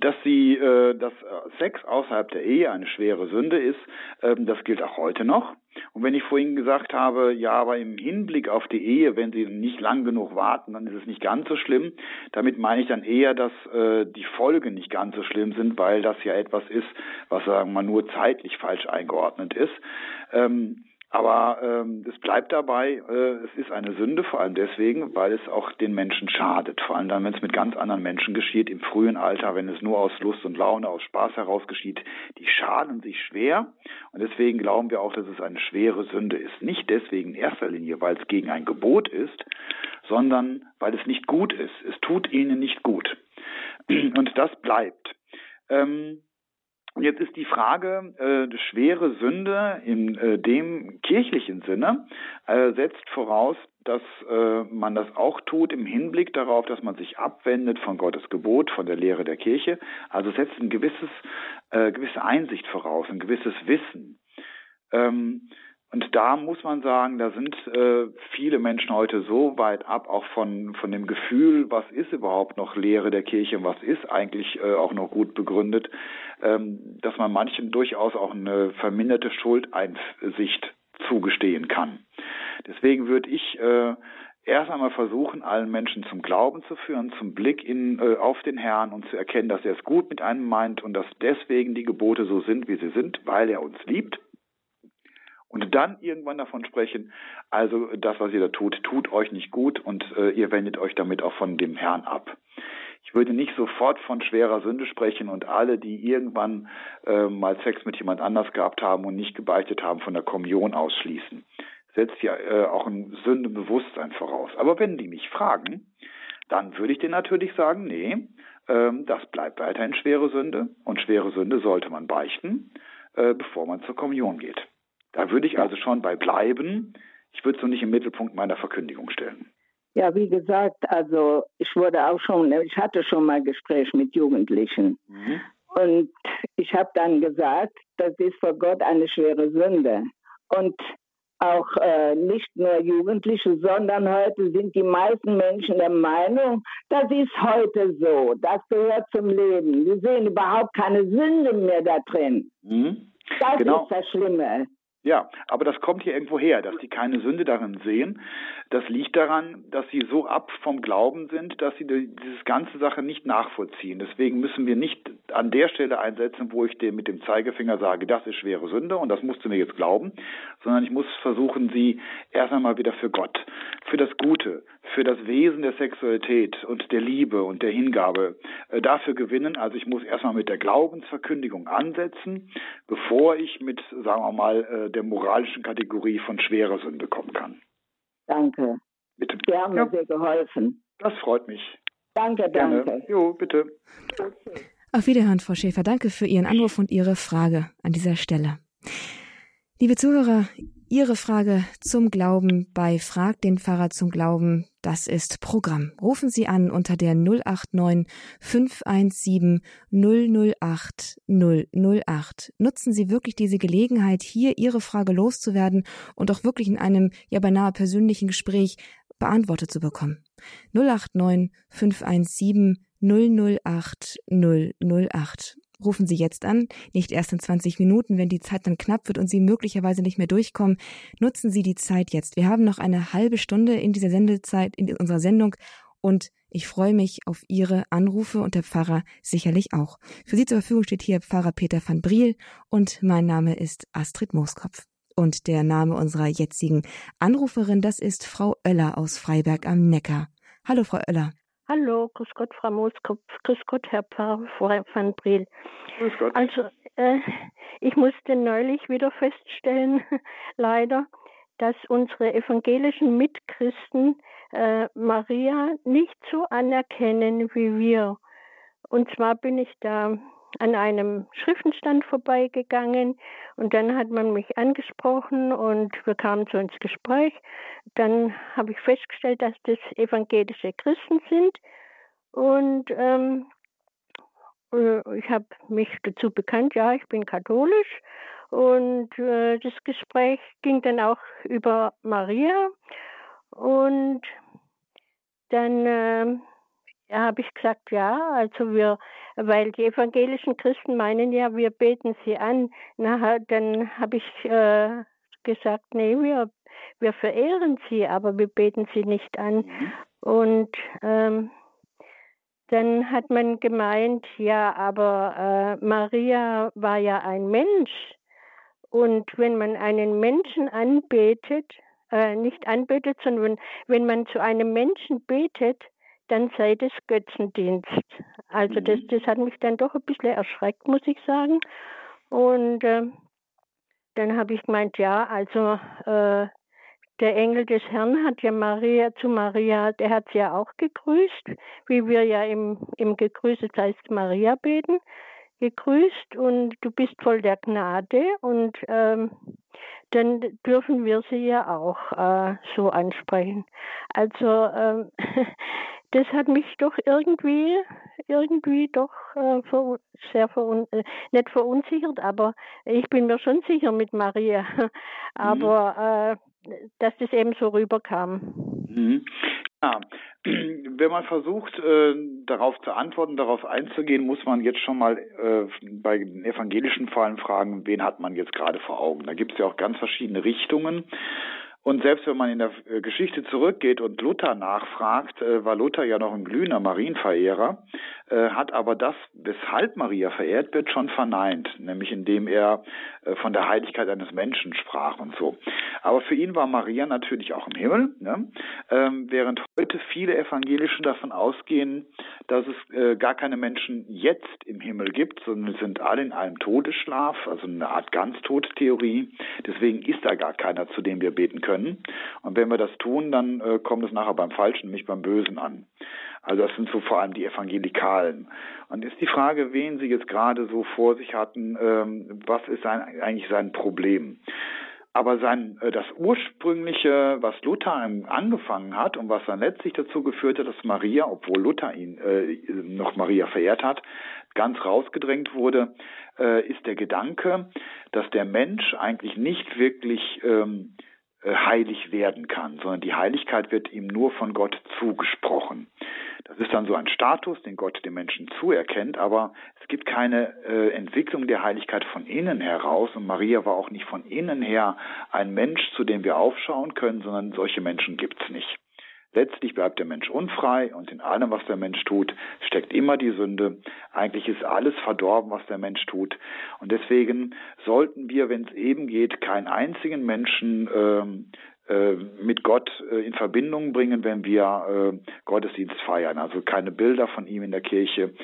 dass sie, äh, dass Sex außerhalb der Ehe eine schwere Sünde ist, ähm, das gilt auch heute noch. Und wenn ich vorhin gesagt habe, ja, aber im Hinblick auf die Ehe, wenn sie nicht lang genug warten, dann ist es nicht ganz so schlimm. Damit meine ich dann eher, dass äh, die Folgen nicht ganz so schlimm sind, weil das ja etwas ist, was sagen wir mal nur zeitlich falsch eingeordnet ist. Ähm, aber ähm, es bleibt dabei, äh, es ist eine Sünde, vor allem deswegen, weil es auch den Menschen schadet. Vor allem dann, wenn es mit ganz anderen Menschen geschieht, im frühen Alter, wenn es nur aus Lust und Laune, aus Spaß heraus geschieht, die schaden sich schwer. Und deswegen glauben wir auch, dass es eine schwere Sünde ist. Nicht deswegen in erster Linie, weil es gegen ein Gebot ist, sondern weil es nicht gut ist. Es tut ihnen nicht gut. Und das bleibt. Ähm, und jetzt ist die Frage, äh, schwere Sünde in äh, dem kirchlichen Sinne äh, setzt voraus, dass äh, man das auch tut im Hinblick darauf, dass man sich abwendet von Gottes Gebot, von der Lehre der Kirche. Also setzt ein gewisses, äh, gewisse Einsicht voraus, ein gewisses Wissen. Ähm, und da muss man sagen, da sind äh, viele Menschen heute so weit ab, auch von, von dem Gefühl, was ist überhaupt noch Lehre der Kirche und was ist eigentlich äh, auch noch gut begründet, ähm, dass man manchen durchaus auch eine verminderte Schuldeinsicht zugestehen kann. Deswegen würde ich äh, erst einmal versuchen, allen Menschen zum Glauben zu führen, zum Blick in, äh, auf den Herrn und zu erkennen, dass er es gut mit einem meint und dass deswegen die Gebote so sind, wie sie sind, weil er uns liebt und dann irgendwann davon sprechen, also das, was ihr da tut, tut euch nicht gut und äh, ihr wendet euch damit auch von dem Herrn ab. Ich würde nicht sofort von schwerer Sünde sprechen und alle, die irgendwann äh, mal Sex mit jemand anders gehabt haben und nicht gebeichtet haben, von der Kommunion ausschließen. Setzt ja äh, auch ein Sündebewusstsein voraus. Aber wenn die mich fragen, dann würde ich denen natürlich sagen, nee, ähm, das bleibt weiterhin schwere Sünde und schwere Sünde sollte man beichten, äh, bevor man zur Kommunion geht. Da würde ich also schon bei bleiben. Ich würde es so nicht im Mittelpunkt meiner Verkündigung stellen. Ja, wie gesagt, also ich wurde auch schon, ich hatte schon mal Gespräch mit Jugendlichen. Mhm. Und ich habe dann gesagt, das ist vor Gott eine schwere Sünde. Und auch äh, nicht nur Jugendliche, sondern heute sind die meisten Menschen der Meinung, das ist heute so, das gehört zum Leben. Wir sehen überhaupt keine Sünde mehr da drin. Mhm. Das genau. ist das Schlimme. Ja, aber das kommt hier irgendwo her, dass die keine Sünde darin sehen. Das liegt daran, dass sie so ab vom Glauben sind, dass sie diese ganze Sache nicht nachvollziehen. Deswegen müssen wir nicht an der Stelle einsetzen, wo ich dir mit dem Zeigefinger sage, das ist schwere Sünde und das musst du mir jetzt glauben, sondern ich muss versuchen, sie erst einmal wieder für Gott, für das Gute, für das Wesen der Sexualität und der Liebe und der Hingabe äh, dafür gewinnen. Also ich muss erstmal mit der Glaubensverkündigung ansetzen, bevor ich mit, sagen wir mal, äh, der moralischen Kategorie von schwerer Sünde kommen kann. Danke. Bitte. Sie haben ja. mir sehr geholfen. Das freut mich. Danke, Gerne. danke. Jo, bitte. Auf Wiederhören, Frau Schäfer. Danke für Ihren Anruf und Ihre Frage an dieser Stelle. Liebe Zuhörer, Ihre Frage zum Glauben bei Frag den Pfarrer zum Glauben, das ist Programm. Rufen Sie an unter der 089 517 008 008. Nutzen Sie wirklich diese Gelegenheit, hier Ihre Frage loszuwerden und auch wirklich in einem ja beinahe persönlichen Gespräch beantwortet zu bekommen. 089 517 008 008 rufen Sie jetzt an, nicht erst in 20 Minuten, wenn die Zeit dann knapp wird und Sie möglicherweise nicht mehr durchkommen. Nutzen Sie die Zeit jetzt. Wir haben noch eine halbe Stunde in dieser Sendezeit, in unserer Sendung und ich freue mich auf Ihre Anrufe und der Pfarrer sicherlich auch. Für Sie zur Verfügung steht hier Pfarrer Peter van Briel und mein Name ist Astrid Mooskopf. Und der Name unserer jetzigen Anruferin, das ist Frau Oeller aus Freiberg am Neckar. Hallo, Frau Oeller. Hallo, grüß Gott, Frau Mooskopf, grüß Gott, Herr Pfarrer van Briel. Grüß Gott. Also, äh, ich musste neulich wieder feststellen, leider, dass unsere evangelischen Mitchristen äh, Maria nicht so anerkennen wie wir. Und zwar bin ich da an einem Schriftenstand vorbeigegangen und dann hat man mich angesprochen und wir kamen so ins Gespräch. Dann habe ich festgestellt, dass das evangelische Christen sind und ähm, äh, ich habe mich dazu bekannt, ja, ich bin katholisch und äh, das Gespräch ging dann auch über Maria und dann äh, habe ich gesagt, ja, also wir, weil die evangelischen Christen meinen ja, wir beten sie an. Na, dann habe ich äh, gesagt, nee, wir, wir verehren sie, aber wir beten sie nicht an. Mhm. Und ähm, dann hat man gemeint, ja, aber äh, Maria war ja ein Mensch. Und wenn man einen Menschen anbetet, äh, nicht anbetet, sondern wenn man zu einem Menschen betet, dann sei das Götzendienst. Also mhm. das, das hat mich dann doch ein bisschen erschreckt, muss ich sagen. Und äh, dann habe ich gemeint, ja, also äh, der Engel des Herrn hat ja Maria zu Maria, der hat sie ja auch gegrüßt, wie wir ja im, im Gegrüßet heißt Maria beten, gegrüßt und du bist voll der Gnade und ähm, dann dürfen wir sie ja auch äh, so ansprechen. Also ähm, das hat mich doch irgendwie, irgendwie doch äh, ver, sehr verun, äh, nicht verunsichert, aber ich bin mir schon sicher mit Maria, aber mhm. äh, dass das eben so rüberkam. Mhm. Ja, wenn man versucht, äh, darauf zu antworten, darauf einzugehen, muss man jetzt schon mal äh, bei den evangelischen Fallen fragen, wen hat man jetzt gerade vor Augen. Da gibt es ja auch ganz verschiedene Richtungen. Und selbst wenn man in der äh, Geschichte zurückgeht und Luther nachfragt, äh, war Luther ja noch ein glühender Marienverehrer, äh, hat aber das, weshalb Maria verehrt wird, schon verneint, nämlich indem er von der Heiligkeit eines Menschen sprach und so. Aber für ihn war Maria natürlich auch im Himmel, ne? ähm, während heute viele Evangelische davon ausgehen, dass es gar keine Menschen jetzt im Himmel gibt, sondern sind alle in einem Todesschlaf, also eine Art Ganztodtheorie. Deswegen ist da gar keiner, zu dem wir beten können können. Und wenn wir das tun, dann äh, kommt es nachher beim Falschen, nicht beim Bösen an. Also das sind so vor allem die Evangelikalen. Und ist die Frage, wen Sie jetzt gerade so vor sich hatten, ähm, was ist sein, eigentlich sein Problem? Aber sein, äh, das ursprüngliche, was Luther angefangen hat und was dann letztlich dazu geführt hat, dass Maria, obwohl Luther ihn äh, noch Maria verehrt hat, ganz rausgedrängt wurde, äh, ist der Gedanke, dass der Mensch eigentlich nicht wirklich ähm, äh, heilig werden kann, sondern die Heiligkeit wird ihm nur von Gott zugesprochen. Das ist dann so ein Status, den Gott dem Menschen zuerkennt, aber es gibt keine äh, Entwicklung der Heiligkeit von innen heraus und Maria war auch nicht von innen her ein Mensch, zu dem wir aufschauen können, sondern solche Menschen gibt's nicht. Letztlich bleibt der Mensch unfrei und in allem, was der Mensch tut, steckt immer die Sünde. Eigentlich ist alles verdorben, was der Mensch tut. Und deswegen sollten wir, wenn es eben geht, keinen einzigen Menschen ähm, äh, mit Gott äh, in Verbindung bringen, wenn wir äh, Gottesdienst feiern. Also keine Bilder von ihm in der Kirche,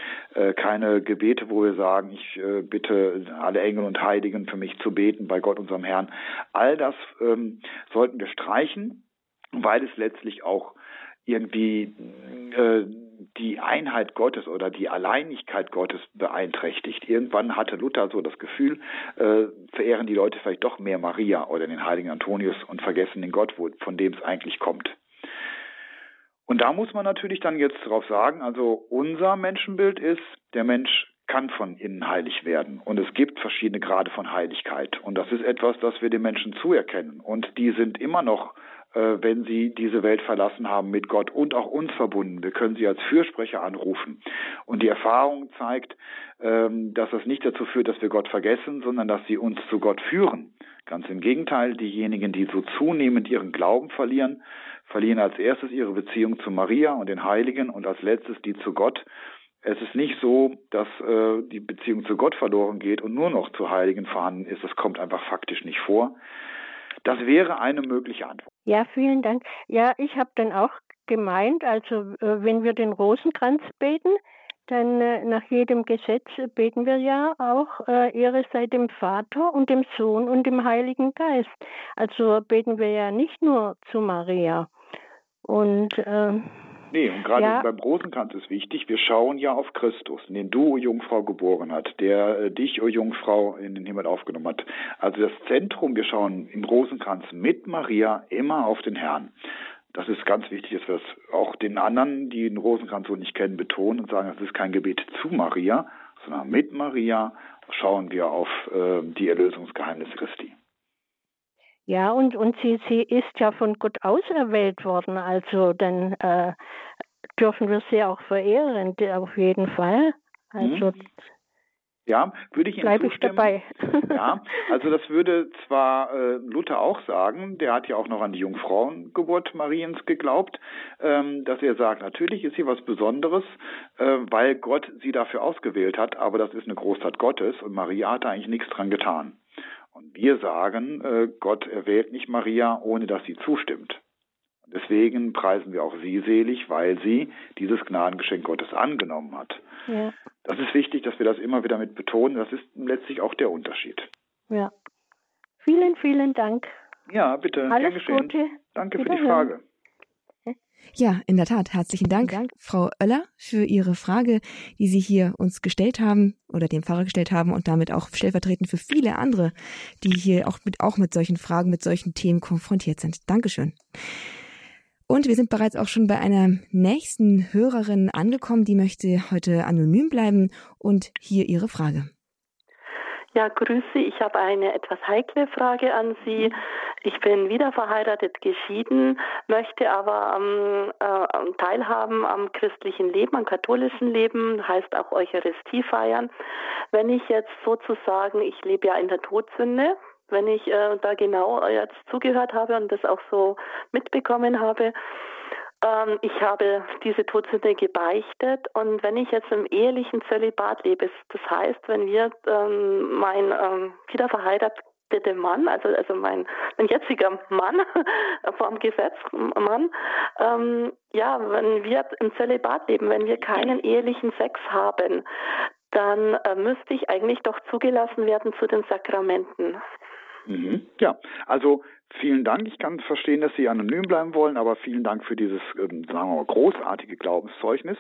keine Gebete, wo wir sagen, ich bitte alle Engel und Heiligen für mich zu beten bei Gott, unserem Herrn. All das ähm, sollten wir streichen, weil es letztlich auch irgendwie äh, die Einheit Gottes oder die Alleinigkeit Gottes beeinträchtigt. Irgendwann hatte Luther so das Gefühl, äh, verehren die Leute vielleicht doch mehr Maria oder den heiligen Antonius und vergessen den Gott, von dem es eigentlich kommt. Und da muss man natürlich dann jetzt darauf sagen, also unser Menschenbild ist, der Mensch kann von innen heilig werden. Und es gibt verschiedene Grade von Heiligkeit. Und das ist etwas, das wir den Menschen zuerkennen. Und die sind immer noch wenn sie diese Welt verlassen haben mit Gott und auch uns verbunden. Wir können sie als Fürsprecher anrufen. Und die Erfahrung zeigt, ähm, dass das nicht dazu führt, dass wir Gott vergessen, sondern dass sie uns zu Gott führen. Ganz im Gegenteil, diejenigen, die so zunehmend ihren Glauben verlieren, verlieren als erstes ihre Beziehung zu Maria und den Heiligen und als letztes die zu Gott. Es ist nicht so, dass äh, die Beziehung zu Gott verloren geht und nur noch zu Heiligen vorhanden ist. Das kommt einfach faktisch nicht vor. Das wäre eine mögliche Antwort. Ja, vielen Dank. Ja, ich habe dann auch gemeint, also äh, wenn wir den Rosenkranz beten, dann äh, nach jedem Gesetz beten wir ja auch äh, Ehre sei dem Vater und dem Sohn und dem Heiligen Geist. Also beten wir ja nicht nur zu Maria. Und äh, Nee, und gerade ja. beim Rosenkranz ist wichtig, wir schauen ja auf Christus, den du, o Jungfrau, geboren hat, der äh, dich, o Jungfrau, in den Himmel aufgenommen hat. Also das Zentrum, wir schauen im Rosenkranz mit Maria immer auf den Herrn. Das ist ganz wichtig, dass wir es auch den anderen, die den Rosenkranz so nicht kennen, betonen und sagen, das ist kein Gebet zu Maria, sondern mit Maria schauen wir auf äh, die Erlösungsgeheimnisse Christi. Ja, und, und sie, sie ist ja von Gott auserwählt worden, also dann äh, dürfen wir sie auch verehren, auf jeden Fall. Also mhm. Ja, würde ich Ihnen Bleib zustimmen. Ich dabei. ja, also das würde zwar äh, Luther auch sagen, der hat ja auch noch an die Jungfrauengeburt Mariens geglaubt, ähm, dass er sagt, natürlich ist sie was Besonderes, äh, weil Gott sie dafür ausgewählt hat, aber das ist eine Großtat Gottes und Maria hat eigentlich nichts dran getan. Und wir sagen, äh, Gott erwählt nicht Maria, ohne dass sie zustimmt. Deswegen preisen wir auch sie selig, weil sie dieses Gnadengeschenk Gottes angenommen hat. Ja. Das ist wichtig, dass wir das immer wieder mit betonen. Das ist letztlich auch der Unterschied. Ja. Vielen, vielen Dank. Ja, bitte. Alles Gute. Danke für die Frage. Ja, in der Tat. Herzlichen Dank, Dank, Frau Oeller, für Ihre Frage, die Sie hier uns gestellt haben oder dem Pfarrer gestellt haben und damit auch stellvertretend für viele andere, die hier auch mit, auch mit solchen Fragen, mit solchen Themen konfrontiert sind. Dankeschön. Und wir sind bereits auch schon bei einer nächsten Hörerin angekommen, die möchte heute anonym bleiben und hier ihre Frage. Ja, grüße. Ich habe eine etwas heikle Frage an Sie. Ich bin wieder verheiratet, geschieden, möchte aber ähm, äh, teilhaben am christlichen Leben, am katholischen Leben, heißt auch Eucharistie feiern. Wenn ich jetzt sozusagen, ich lebe ja in der Todsünde, wenn ich äh, da genau jetzt zugehört habe und das auch so mitbekommen habe, ähm, ich habe diese Todsünde gebeichtet und wenn ich jetzt im ehelichen Zölibat lebe, das heißt, wenn wir ähm, mein ähm, wieder verheiratete Mann, also also mein, mein jetziger Mann vom Gesetz Mann, ähm, ja, wenn wir im Zölibat leben, wenn wir keinen ehelichen Sex haben, dann äh, müsste ich eigentlich doch zugelassen werden zu den Sakramenten. Mhm. Ja, also Vielen Dank. Ich kann verstehen, dass Sie anonym bleiben wollen, aber vielen Dank für dieses, ähm, sagen wir mal, großartige Glaubenszeugnis.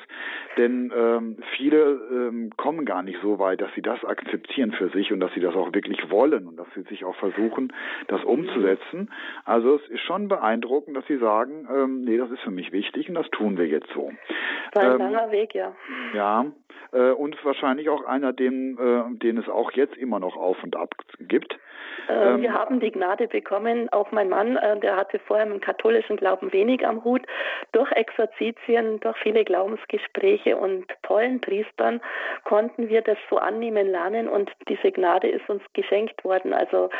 Denn ähm, viele ähm, kommen gar nicht so weit, dass sie das akzeptieren für sich und dass sie das auch wirklich wollen und dass sie sich auch versuchen, das umzusetzen. Also es ist schon beeindruckend, dass Sie sagen, ähm, nee, das ist für mich wichtig und das tun wir jetzt so. War ein ähm, langer Weg, ja. Ja, äh, und wahrscheinlich auch einer, dem, äh, den es auch jetzt immer noch auf und ab gibt. Äh, ähm, wir haben die Gnade bekommen, auch mein Mann, äh, der hatte vorher mit dem katholischen Glauben wenig am Hut, durch Exerzitien, durch viele Glaubensgespräche und tollen Priestern konnten wir das so annehmen lernen und diese Gnade ist uns geschenkt worden. Also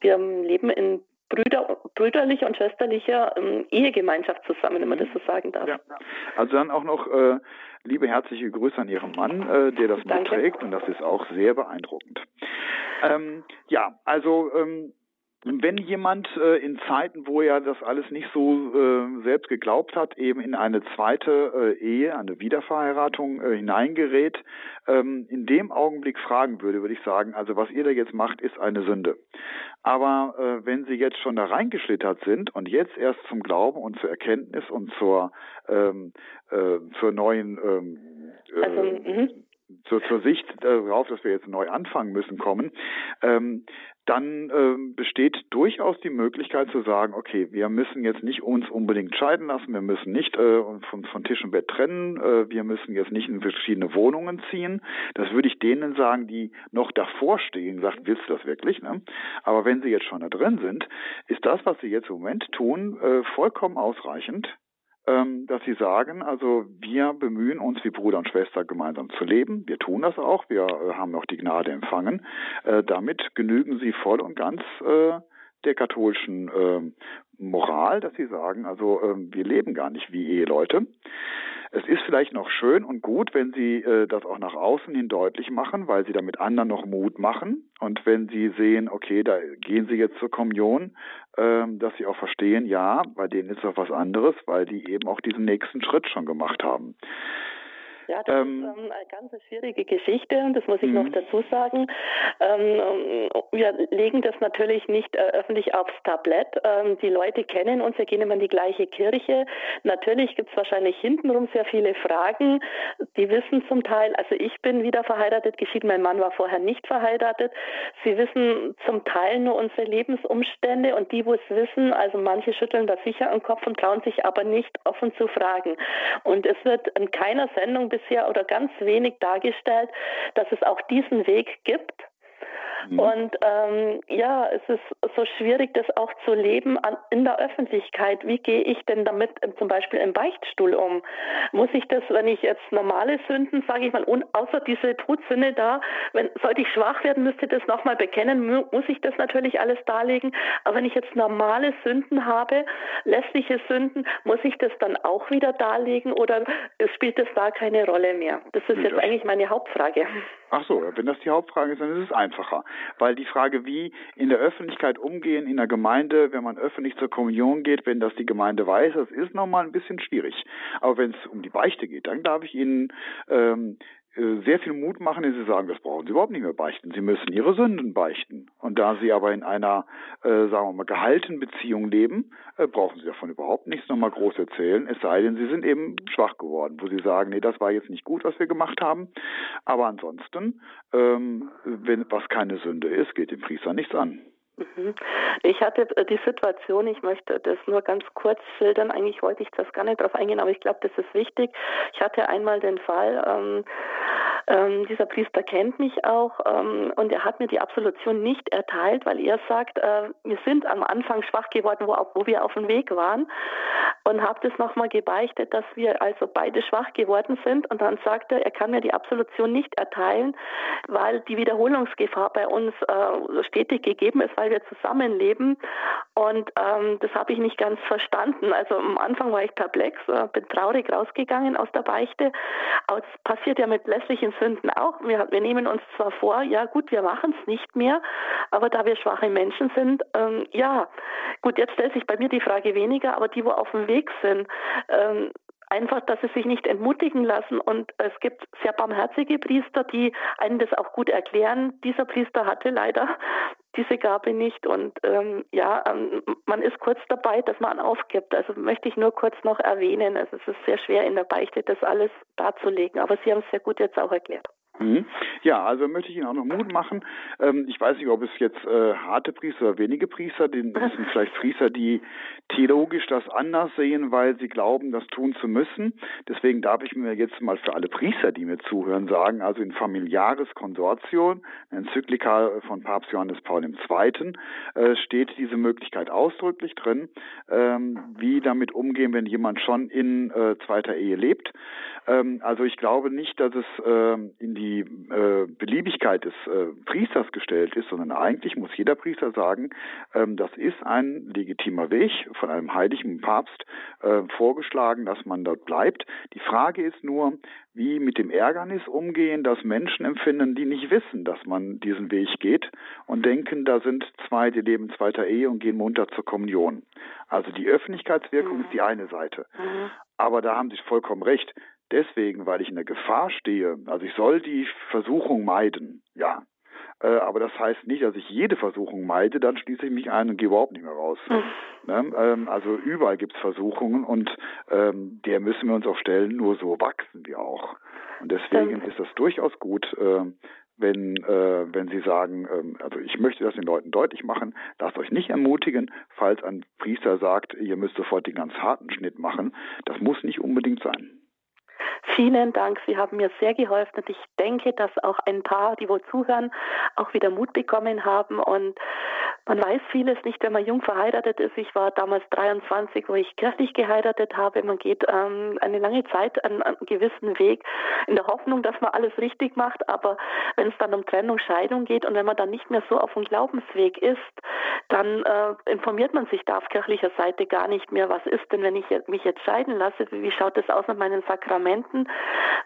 wir leben in Brüder, brüderlicher und schwesterlicher ähm, Ehegemeinschaft zusammen, wenn man das so sagen darf. Ja. Also dann auch noch äh, liebe herzliche Grüße an Ihren Mann, äh, der das Danke. mitträgt und das ist auch sehr beeindruckend. Ähm, ja, also ähm, wenn jemand äh, in Zeiten, wo er das alles nicht so äh, selbst geglaubt hat, eben in eine zweite äh, Ehe, eine Wiederverheiratung äh, hineingerät, ähm, in dem Augenblick fragen würde, würde ich sagen, also was ihr da jetzt macht, ist eine Sünde. Aber äh, wenn Sie jetzt schon da reingeschlittert sind und jetzt erst zum Glauben und zur Erkenntnis und zur ähm, äh, zur neuen ähm, also, mhm zur, zur Sicht darauf, dass wir jetzt neu anfangen müssen, kommen, ähm, dann ähm, besteht durchaus die Möglichkeit zu sagen, okay, wir müssen jetzt nicht uns unbedingt scheiden lassen, wir müssen nicht äh, von, von Tisch und Bett trennen, äh, wir müssen jetzt nicht in verschiedene Wohnungen ziehen. Das würde ich denen sagen, die noch davor stehen, sagt, willst du das wirklich? Ne? Aber wenn sie jetzt schon da drin sind, ist das, was sie jetzt im Moment tun, äh, vollkommen ausreichend dass sie sagen, also wir bemühen uns wie Bruder und Schwester gemeinsam zu leben. Wir tun das auch. Wir äh, haben auch die Gnade empfangen. Äh, damit genügen sie voll und ganz äh, der katholischen äh, Moral, dass sie sagen, also äh, wir leben gar nicht wie Eheleute. Es ist vielleicht noch schön und gut, wenn Sie äh, das auch nach außen hin deutlich machen, weil Sie damit anderen noch Mut machen. Und wenn Sie sehen, okay, da gehen Sie jetzt zur Kommunion, äh, dass Sie auch verstehen, ja, bei denen ist doch was anderes, weil die eben auch diesen nächsten Schritt schon gemacht haben. Ja, das ähm, ist ähm, eine ganz schwierige Geschichte und das muss ich noch mhm. dazu sagen. Ähm, wir legen das natürlich nicht äh, öffentlich aufs Tablett. Ähm, die Leute kennen uns, wir gehen immer in die gleiche Kirche. Natürlich gibt es wahrscheinlich hintenrum sehr viele Fragen. Die wissen zum Teil, also ich bin wieder verheiratet, geschieden, mein Mann war vorher nicht verheiratet. Sie wissen zum Teil nur unsere Lebensumstände und die, wo es wissen, also manche schütteln da sicher den Kopf und trauen sich aber nicht offen zu fragen. Und es wird in keiner Sendung bisher oder ganz wenig dargestellt, dass es auch diesen Weg gibt Mhm. Und ähm, ja, es ist so schwierig, das auch zu leben an, in der Öffentlichkeit. Wie gehe ich denn damit zum Beispiel im Beichtstuhl um? Muss ich das, wenn ich jetzt normale Sünden, sage ich mal, un, außer diese Todsünde da, wenn sollte ich schwach werden, müsste das nochmal bekennen, muss ich das natürlich alles darlegen. Aber wenn ich jetzt normale Sünden habe, lässliche Sünden, muss ich das dann auch wieder darlegen oder spielt das da keine Rolle mehr? Das ist jetzt eigentlich meine Hauptfrage. Ach so, wenn das die Hauptfrage ist, dann ist es einfacher. Weil die Frage, wie in der Öffentlichkeit umgehen in der Gemeinde, wenn man öffentlich zur Kommunion geht, wenn das die Gemeinde weiß, das ist nochmal ein bisschen schwierig. Aber wenn es um die Beichte geht, dann darf ich Ihnen ähm, äh, sehr viel Mut machen, wenn sie sagen, das brauchen sie überhaupt nicht mehr beichten. Sie müssen ihre Sünden beichten. Und da sie aber in einer, äh, sagen wir mal, gehaltenen Beziehung leben, äh, brauchen sie davon überhaupt nichts nochmal groß erzählen. Es sei denn, sie sind eben schwach geworden, wo sie sagen, nee, das war jetzt nicht gut, was wir gemacht haben. Aber ansonsten, ähm, wenn was keine Sünde ist, geht dem Priester nichts an. Mhm. Ich hatte äh, die Situation, ich möchte das nur ganz kurz schildern, eigentlich wollte ich das gar nicht drauf eingehen, aber ich glaube, das ist wichtig. Ich hatte einmal den Fall, ähm, ähm, dieser Priester kennt mich auch ähm, und er hat mir die Absolution nicht erteilt, weil er sagt, äh, wir sind am Anfang schwach geworden, wo, wo wir auf dem Weg waren und habe das nochmal gebeichtet, dass wir also beide schwach geworden sind und dann sagte er, er kann mir die Absolution nicht erteilen, weil die Wiederholungsgefahr bei uns äh, stetig gegeben ist, weil weil wir zusammenleben. Und ähm, das habe ich nicht ganz verstanden. Also am Anfang war ich perplex, äh, bin traurig rausgegangen aus der Beichte. Aber das passiert ja mit lässlichen Sünden auch. Wir, wir nehmen uns zwar vor, ja gut, wir machen es nicht mehr, aber da wir schwache Menschen sind, ähm, ja, gut, jetzt stellt sich bei mir die Frage weniger, aber die, wo auf dem Weg sind, ähm, einfach, dass sie sich nicht entmutigen lassen. Und es gibt sehr barmherzige Priester, die einen das auch gut erklären. Dieser Priester hatte leider diese Gabe nicht. Und ähm, ja, ähm, man ist kurz dabei, dass man aufgibt. Also möchte ich nur kurz noch erwähnen. Also es ist sehr schwer in der Beichte, das alles darzulegen. Aber Sie haben es sehr gut jetzt auch erklärt. Mhm. Ja, also möchte ich Ihnen auch noch Mut machen. Ähm, ich weiß nicht, ob es jetzt äh, harte Priester oder wenige Priester, sind, das sind vielleicht Priester, die theologisch das anders sehen, weil sie glauben, das tun zu müssen. Deswegen darf ich mir jetzt mal für alle Priester, die mir zuhören, sagen, also in Familiares Consortio, Enzyklika von Papst Johannes Paul II., äh, steht diese Möglichkeit ausdrücklich drin, ähm, wie damit umgehen, wenn jemand schon in äh, zweiter Ehe lebt. Ähm, also ich glaube nicht, dass es in die äh, Beliebigkeit des äh, Priesters gestellt ist, sondern eigentlich muss jeder Priester sagen, ähm, das ist ein legitimer Weg von einem heiligen Papst äh, vorgeschlagen, dass man dort bleibt. Die Frage ist nur, wie mit dem Ärgernis umgehen, dass Menschen empfinden, die nicht wissen, dass man diesen Weg geht und denken, da sind zwei, die leben zweiter Ehe und gehen munter zur Kommunion. Also die Öffentlichkeitswirkung mhm. ist die eine Seite. Mhm. Aber da haben Sie vollkommen recht deswegen, weil ich in der Gefahr stehe. Also ich soll die Versuchung meiden, ja. Äh, aber das heißt nicht, dass ich jede Versuchung meide, dann schließe ich mich ein und gehe überhaupt nicht mehr raus. Mhm. Ne? Ähm, also überall gibt es Versuchungen und ähm, der müssen wir uns auch stellen, nur so wachsen wir auch. Und deswegen ist das durchaus gut, äh, wenn, äh, wenn Sie sagen, äh, also ich möchte das den Leuten deutlich machen, lasst euch nicht ermutigen, falls ein Priester sagt, ihr müsst sofort den ganz harten Schnitt machen. Das muss nicht unbedingt sein. Vielen Dank, Sie haben mir sehr geholfen. Und ich denke, dass auch ein paar, die wohl zuhören, auch wieder Mut bekommen haben. Und man weiß vieles nicht, wenn man jung verheiratet ist. Ich war damals 23, wo ich kirchlich geheiratet habe. Man geht ähm, eine lange Zeit einen, einen gewissen Weg in der Hoffnung, dass man alles richtig macht, aber wenn es dann um Trennung, Scheidung geht und wenn man dann nicht mehr so auf dem Glaubensweg ist, dann äh, informiert man sich da auf kirchlicher Seite gar nicht mehr, was ist denn, wenn ich mich jetzt scheiden lasse, wie schaut es aus mit meinen Sakramenten,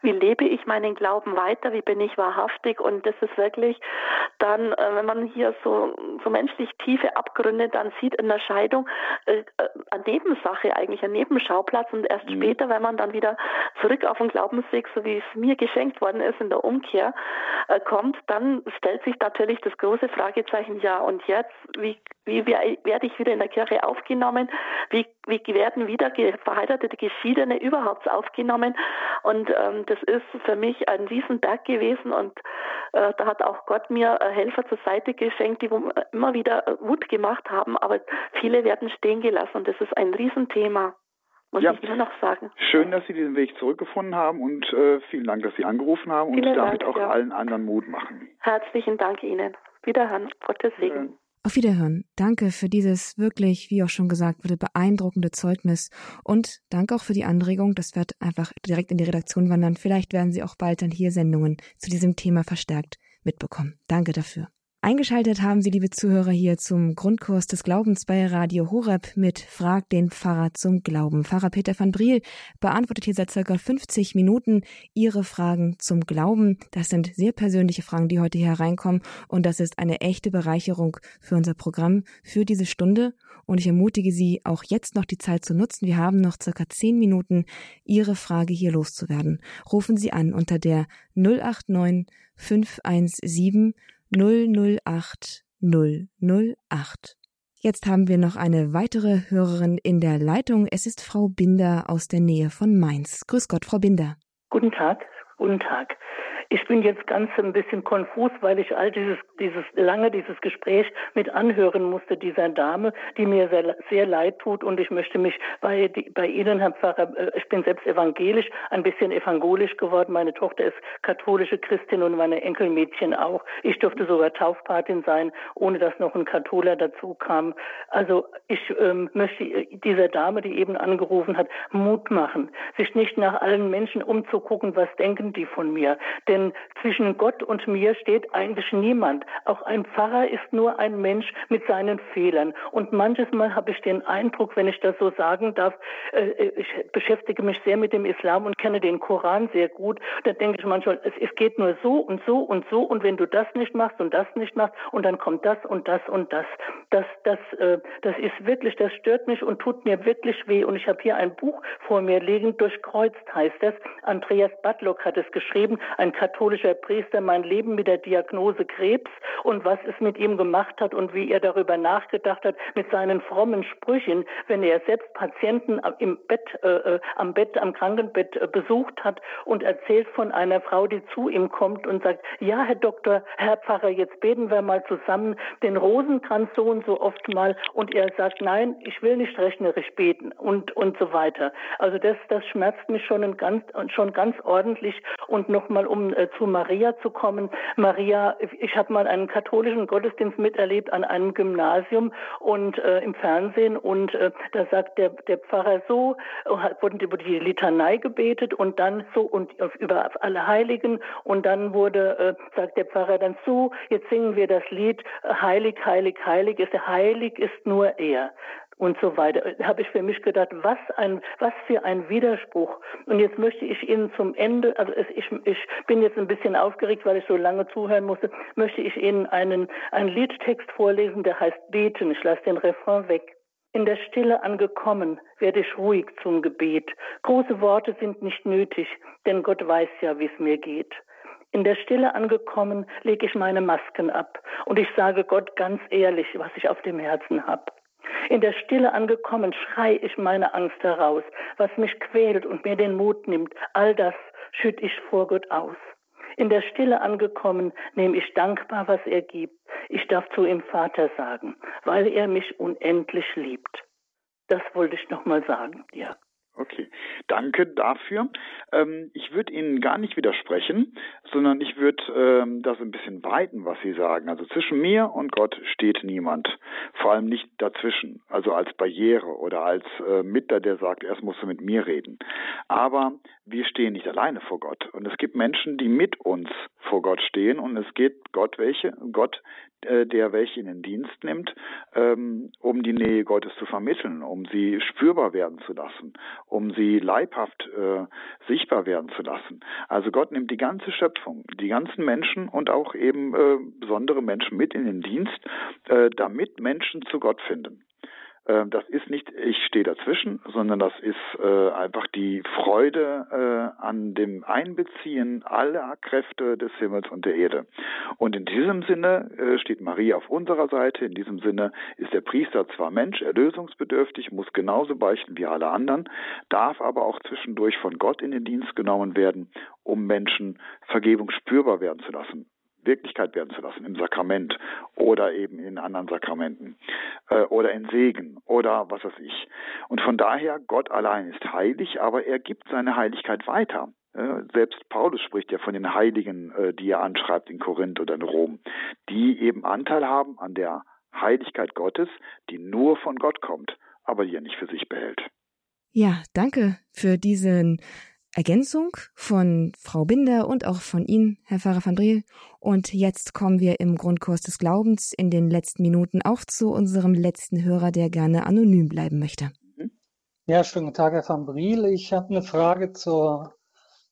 wie lebe ich meinen Glauben weiter, wie bin ich wahrhaftig? Und das ist wirklich dann, äh, wenn man hier so, so menschlich tiefe Abgründe dann sieht in der Scheidung, äh, äh, eine Nebensache eigentlich, ein Nebenschauplatz. Und erst mhm. später, wenn man dann wieder zurück auf den Glaubensweg, so wie es mir geschenkt worden ist in der Umkehr, äh, kommt, dann stellt sich natürlich das große Fragezeichen, ja und jetzt, wie, wie werde ich wieder in der Kirche aufgenommen, wie, wie werden wieder verheiratete Geschiedene überhaupt aufgenommen? Und ähm, das ist für mich ein Riesenberg gewesen. Und äh, da hat auch Gott mir äh, Helfer zur Seite geschenkt, die immer wieder Mut gemacht haben, aber viele werden stehen gelassen und das ist ein Riesenthema. Muss ja. ich immer noch sagen. Schön, dass Sie diesen Weg zurückgefunden haben und äh, vielen Dank, dass Sie angerufen haben vielen und damit Dank, auch ja. allen anderen Mut machen. Herzlichen Dank Ihnen. Wiederhören. Gottes Segen. Auf Wiederhören. Danke für dieses wirklich, wie auch schon gesagt wurde, beeindruckende Zeugnis und danke auch für die Anregung. Das wird einfach direkt in die Redaktion wandern. Vielleicht werden Sie auch bald dann hier Sendungen zu diesem Thema verstärkt mitbekommen. Danke dafür. Eingeschaltet haben Sie, liebe Zuhörer, hier zum Grundkurs des Glaubens bei Radio Horeb mit Frag den Pfarrer zum Glauben. Pfarrer Peter van Briel beantwortet hier seit circa 50 Minuten Ihre Fragen zum Glauben. Das sind sehr persönliche Fragen, die heute hier hereinkommen und das ist eine echte Bereicherung für unser Programm, für diese Stunde und ich ermutige Sie, auch jetzt noch die Zeit zu nutzen. Wir haben noch circa 10 Minuten, Ihre Frage hier loszuwerden. Rufen Sie an unter der 089 517 008 008. Jetzt haben wir noch eine weitere Hörerin in der Leitung. Es ist Frau Binder aus der Nähe von Mainz. Grüß Gott, Frau Binder. Guten Tag, guten Tag. Ich bin jetzt ganz ein bisschen konfus, weil ich all dieses, dieses lange dieses Gespräch mit anhören musste dieser Dame, die mir sehr, sehr leid tut und ich möchte mich bei, bei Ihnen, Herr Pfarrer, äh, ich bin selbst evangelisch, ein bisschen evangelisch geworden. Meine Tochter ist katholische Christin und meine Enkelmädchen auch. Ich durfte sogar Taufpatin sein, ohne dass noch ein Katholer dazu kam. Also ich ähm, möchte dieser Dame, die eben angerufen hat, Mut machen, sich nicht nach allen Menschen umzugucken, was denken die von mir. Denn denn zwischen Gott und mir steht eigentlich niemand. Auch ein Pfarrer ist nur ein Mensch mit seinen Fehlern. Und manches Mal habe ich den Eindruck, wenn ich das so sagen darf, äh, ich beschäftige mich sehr mit dem Islam und kenne den Koran sehr gut. Da denke ich manchmal, es, geht nur so und so und so. Und wenn du das nicht machst und das nicht machst und dann kommt das und das und das. Das, das, äh, das ist wirklich, das stört mich und tut mir wirklich weh. Und ich habe hier ein Buch vor mir liegen, durchkreuzt heißt es. Andreas Badlock hat es geschrieben, ein Kat katholischer Priester mein Leben mit der Diagnose Krebs und was es mit ihm gemacht hat und wie er darüber nachgedacht hat mit seinen frommen Sprüchen, wenn er selbst Patienten im Bett, äh, äh, am Bett, am Krankenbett äh, besucht hat und erzählt von einer Frau, die zu ihm kommt und sagt, ja, Herr Doktor, Herr Pfarrer, jetzt beten wir mal zusammen den Rosenkranz so und so oft mal und er sagt, nein, ich will nicht rechnerisch beten und, und so weiter. Also das, das schmerzt mich schon ganz, schon ganz ordentlich und nochmal, um äh, zu Maria zu kommen. Maria, ich habe mal einen katholischen Gottesdienst miterlebt an einem Gymnasium und äh, im Fernsehen und äh, da sagt der, der Pfarrer so, wurden über die Litanei gebetet und dann so und über alle Heiligen und dann wurde, äh, sagt der Pfarrer dann so, jetzt singen wir das Lied Heilig, heilig, heilig ist, heilig ist nur er und so weiter. Habe ich für mich gedacht, was ein, was für ein Widerspruch. Und jetzt möchte ich Ihnen zum Ende, also ich, ich bin jetzt ein bisschen aufgeregt, weil ich so lange zuhören musste, möchte ich Ihnen einen, einen Liedtext vorlesen, der heißt Beten. Ich lasse den Refrain weg. In der Stille angekommen, werde ich ruhig zum Gebet. Große Worte sind nicht nötig, denn Gott weiß ja, wie es mir geht. In der Stille angekommen, lege ich meine Masken ab und ich sage Gott ganz ehrlich, was ich auf dem Herzen hab. In der Stille angekommen, schrei ich meine Angst heraus, was mich quält und mir den Mut nimmt. All das schütt ich vor Gott aus. In der Stille angekommen, nehme ich dankbar, was er gibt. Ich darf zu ihm Vater sagen, weil er mich unendlich liebt. Das wollte ich nochmal sagen, ja. Okay, danke dafür. Ähm, ich würde Ihnen gar nicht widersprechen, sondern ich würde ähm, das ein bisschen weiten, was Sie sagen. Also zwischen mir und Gott steht niemand, vor allem nicht dazwischen, also als Barriere oder als äh, Mittler, der sagt, erst musst du mit mir reden. Aber wir stehen nicht alleine vor Gott und es gibt Menschen, die mit uns vor Gott stehen und es geht Gott welche, Gott, äh, der welche in den Dienst nimmt, ähm, um die Nähe Gottes zu vermitteln, um sie spürbar werden zu lassen, um sie leibhaft äh, sichtbar werden zu lassen. Also Gott nimmt die ganze Schöpfung, die ganzen Menschen und auch eben äh, besondere Menschen mit in den Dienst, äh, damit Menschen zu Gott finden. Ähm, das ist nicht, ich stehe dazwischen, sondern das ist äh, einfach die Freude äh, an dem Einbeziehen aller Kräfte des Himmels und der Erde. Und in diesem Sinne äh, steht Maria auf unserer Seite. In diesem Sinne ist der Priester zwar Mensch, erlösungsbedürftig, muss genauso beichten wie alle anderen, darf aber auch zwischendurch von Gott in den Dienst genommen werden, um Menschen Vergebung spürbar werden zu lassen. Wirklichkeit werden zu lassen im Sakrament oder eben in anderen Sakramenten äh, oder in Segen oder was weiß ich. Und von daher, Gott allein ist heilig, aber er gibt seine Heiligkeit weiter. Selbst Paulus spricht ja von den Heiligen, äh, die er anschreibt in Korinth oder in Rom, die eben Anteil haben an der Heiligkeit Gottes, die nur von Gott kommt, aber die er nicht für sich behält. Ja, danke für diesen Ergänzung von Frau Binder und auch von Ihnen, Herr Pfarrer van Briel. Und jetzt kommen wir im Grundkurs des Glaubens in den letzten Minuten auch zu unserem letzten Hörer, der gerne anonym bleiben möchte. Ja, schönen guten Tag, Herr van Briel. Ich habe eine Frage zur,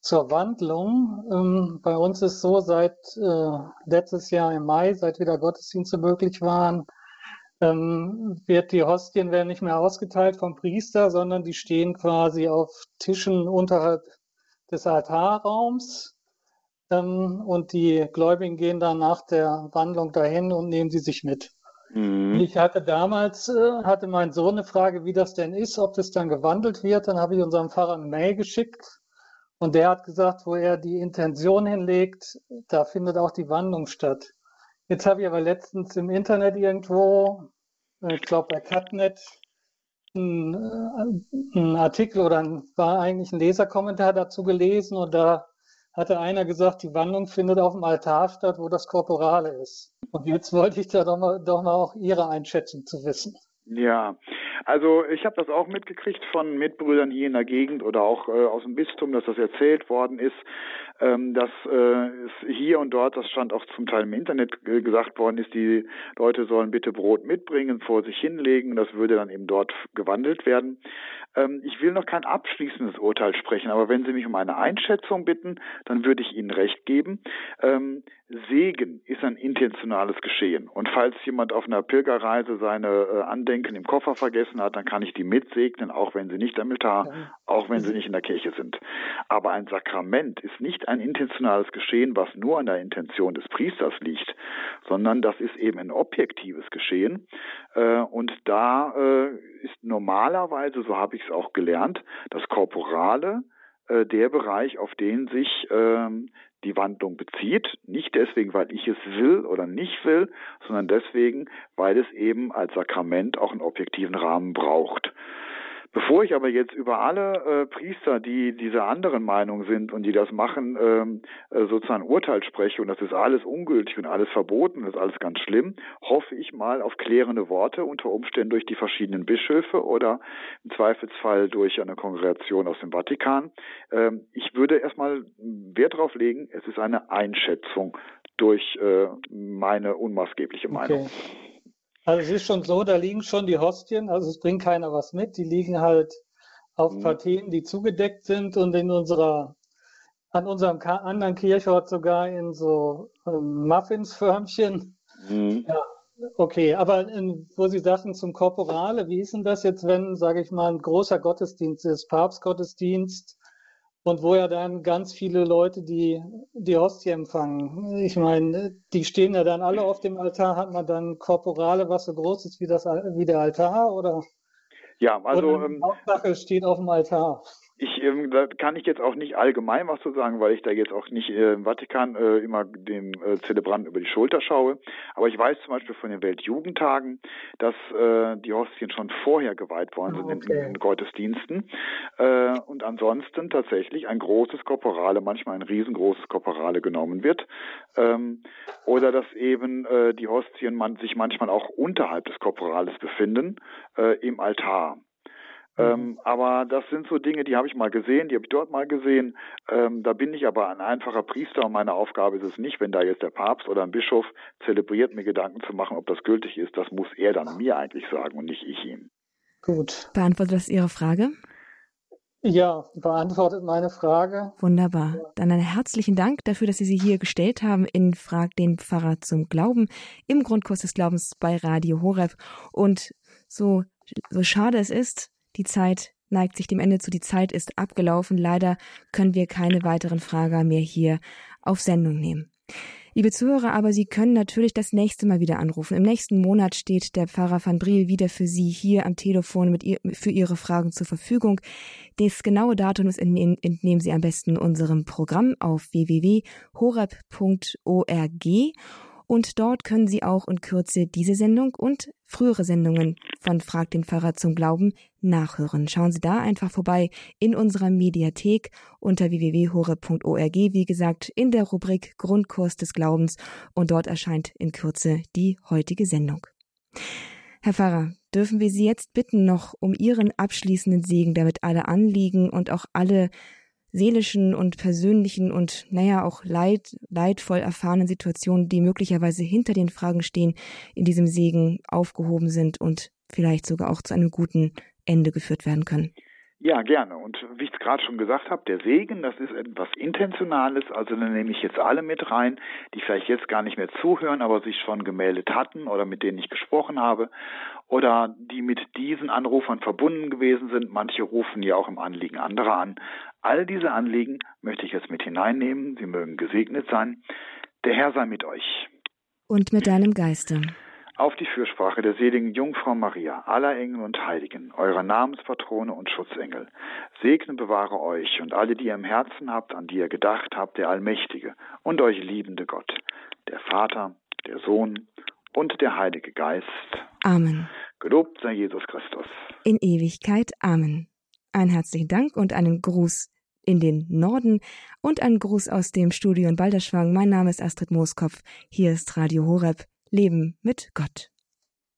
zur Wandlung. Ähm, bei uns ist so, seit äh, letztes Jahr im Mai, seit wieder Gottesdienste möglich waren, ähm, wird die Hostien werden nicht mehr ausgeteilt vom Priester, sondern die stehen quasi auf Tischen unterhalb des Altarraums. Ähm, und die Gläubigen gehen dann nach der Wandlung dahin und nehmen sie sich mit. Mhm. Ich hatte damals, äh, hatte mein Sohn eine Frage, wie das denn ist, ob das dann gewandelt wird. Dann habe ich unserem Pfarrer eine Mail geschickt und der hat gesagt, wo er die Intention hinlegt, da findet auch die Wandlung statt. Jetzt habe ich aber letztens im Internet irgendwo, äh, ich glaube bei Catnet, einen, äh, Artikel oder ein, war eigentlich ein Leserkommentar dazu gelesen und da hatte einer gesagt, die Wandlung findet auf dem Altar statt, wo das Korporale ist. Und jetzt wollte ich da doch mal, doch mal auch Ihre Einschätzung zu wissen. Ja, also ich habe das auch mitgekriegt von Mitbrüdern hier in der Gegend oder auch äh, aus dem Bistum, dass das erzählt worden ist, ähm, dass äh, es hier und dort, das stand auch zum Teil im Internet äh, gesagt worden ist, die Leute sollen bitte Brot mitbringen, vor sich hinlegen, das würde dann eben dort gewandelt werden. Ähm, ich will noch kein abschließendes Urteil sprechen, aber wenn Sie mich um eine Einschätzung bitten, dann würde ich Ihnen recht geben. Ähm, Segen ist ein intentionales Geschehen. Und falls jemand auf einer Pilgerreise seine äh, Andenken im Koffer vergessen hat, dann kann ich die mitsegnen, auch wenn sie nicht am Altar auch wenn sie nicht in der Kirche sind. Aber ein Sakrament ist nicht ein intentionales Geschehen, was nur an der Intention des Priesters liegt, sondern das ist eben ein objektives Geschehen. Äh, und da äh, ist normalerweise, so habe ich es auch gelernt, das Korporale äh, der Bereich, auf den sich ähm, die Wandlung bezieht. Nicht deswegen, weil ich es will oder nicht will, sondern deswegen, weil es eben als Sakrament auch einen objektiven Rahmen braucht. Bevor ich aber jetzt über alle äh, Priester, die dieser anderen Meinung sind und die das machen, ähm, äh, sozusagen Urteil spreche und das ist alles ungültig und alles verboten, das ist alles ganz schlimm, hoffe ich mal auf klärende Worte, unter Umständen durch die verschiedenen Bischöfe oder im Zweifelsfall durch eine Kongregation aus dem Vatikan. Ähm, ich würde erstmal Wert darauf legen, es ist eine Einschätzung durch äh, meine unmaßgebliche Meinung. Okay. Also es ist schon so, da liegen schon die Hostien, also es bringt keiner was mit, die liegen halt auf mhm. Partien, die zugedeckt sind und in unserer, an unserem anderen Kirchort sogar in so ähm, Muffinsförmchen. Mhm. Ja, okay, aber in, wo Sie sagten zum Korporale, wie ist denn das jetzt, wenn, sage ich mal, ein großer Gottesdienst ist, Papstgottesdienst, und wo ja dann ganz viele Leute die, die Hostie empfangen. Ich meine, die stehen ja dann alle auf dem Altar. Hat man dann Korporale, was so groß ist wie, das, wie der Altar? Oder? Ja, also. Oder ähm, Hauptsache steht auf dem Altar. Ich, ähm, da kann ich jetzt auch nicht allgemein was zu sagen, weil ich da jetzt auch nicht äh, im Vatikan äh, immer dem äh, Zelebranten über die Schulter schaue. Aber ich weiß zum Beispiel von den Weltjugendtagen, dass äh, die Hostien schon vorher geweiht worden sind okay. in, in, Gottesdiensten. Äh, und ansonsten tatsächlich ein großes Korporale, manchmal ein riesengroßes Korporale genommen wird. Ähm, oder dass eben äh, die Hostien man, sich manchmal auch unterhalb des Korporales befinden, äh, im Altar. Ähm, mhm. aber das sind so Dinge, die habe ich mal gesehen, die habe ich dort mal gesehen. Ähm, da bin ich aber ein einfacher Priester und meine Aufgabe ist es nicht, wenn da jetzt der Papst oder ein Bischof zelebriert, mir Gedanken zu machen, ob das gültig ist. Das muss er dann mir eigentlich sagen und nicht ich ihm. Gut. Beantwortet das Ihre Frage? Ja, beantwortet meine Frage. Wunderbar. Dann einen herzlichen Dank dafür, dass Sie sie hier gestellt haben in Frag den Pfarrer zum Glauben im Grundkurs des Glaubens bei Radio Horeb. Und so, so schade es ist, die Zeit neigt sich dem Ende zu, die Zeit ist abgelaufen. Leider können wir keine weiteren Fragen mehr hier auf Sendung nehmen. Liebe Zuhörer, aber Sie können natürlich das nächste Mal wieder anrufen. Im nächsten Monat steht der Pfarrer van Briel wieder für Sie hier am Telefon mit ihr, für Ihre Fragen zur Verfügung. Das genaue Datum entnehmen Sie am besten unserem Programm auf www.horeb.org und dort können Sie auch in Kürze diese Sendung und frühere Sendungen von Frag den Pfarrer zum Glauben nachhören. Schauen Sie da einfach vorbei in unserer Mediathek unter www.hore.org, wie gesagt, in der Rubrik Grundkurs des Glaubens und dort erscheint in Kürze die heutige Sendung. Herr Pfarrer, dürfen wir Sie jetzt bitten noch um Ihren abschließenden Segen, damit alle Anliegen und auch alle seelischen und persönlichen und naja auch leid, leidvoll erfahrenen Situationen, die möglicherweise hinter den Fragen stehen, in diesem Segen aufgehoben sind und vielleicht sogar auch zu einem guten Ende geführt werden können. Ja, gerne. Und wie ich es gerade schon gesagt habe, der Segen, das ist etwas Intentionales. Also dann nehme ich jetzt alle mit rein, die vielleicht jetzt gar nicht mehr zuhören, aber sich schon gemeldet hatten oder mit denen ich gesprochen habe oder die mit diesen Anrufern verbunden gewesen sind. Manche rufen ja auch im Anliegen anderer an. All diese Anliegen möchte ich jetzt mit hineinnehmen. Sie mögen gesegnet sein. Der Herr sei mit euch. Und mit deinem Geiste auf die Fürsprache der seligen Jungfrau Maria, aller Engel und Heiligen, eurer Namenspatrone und Schutzengel, segne bewahre euch und alle, die ihr im Herzen habt, an die ihr gedacht habt, der Allmächtige und euch liebende Gott, der Vater, der Sohn und der Heilige Geist. Amen. Gelobt sei Jesus Christus. In Ewigkeit. Amen. Einen herzlichen Dank und einen Gruß in den Norden und einen Gruß aus dem Studio in Balderschwang. Mein Name ist Astrid Mooskopf. Hier ist Radio Horeb. Leben mit Gott.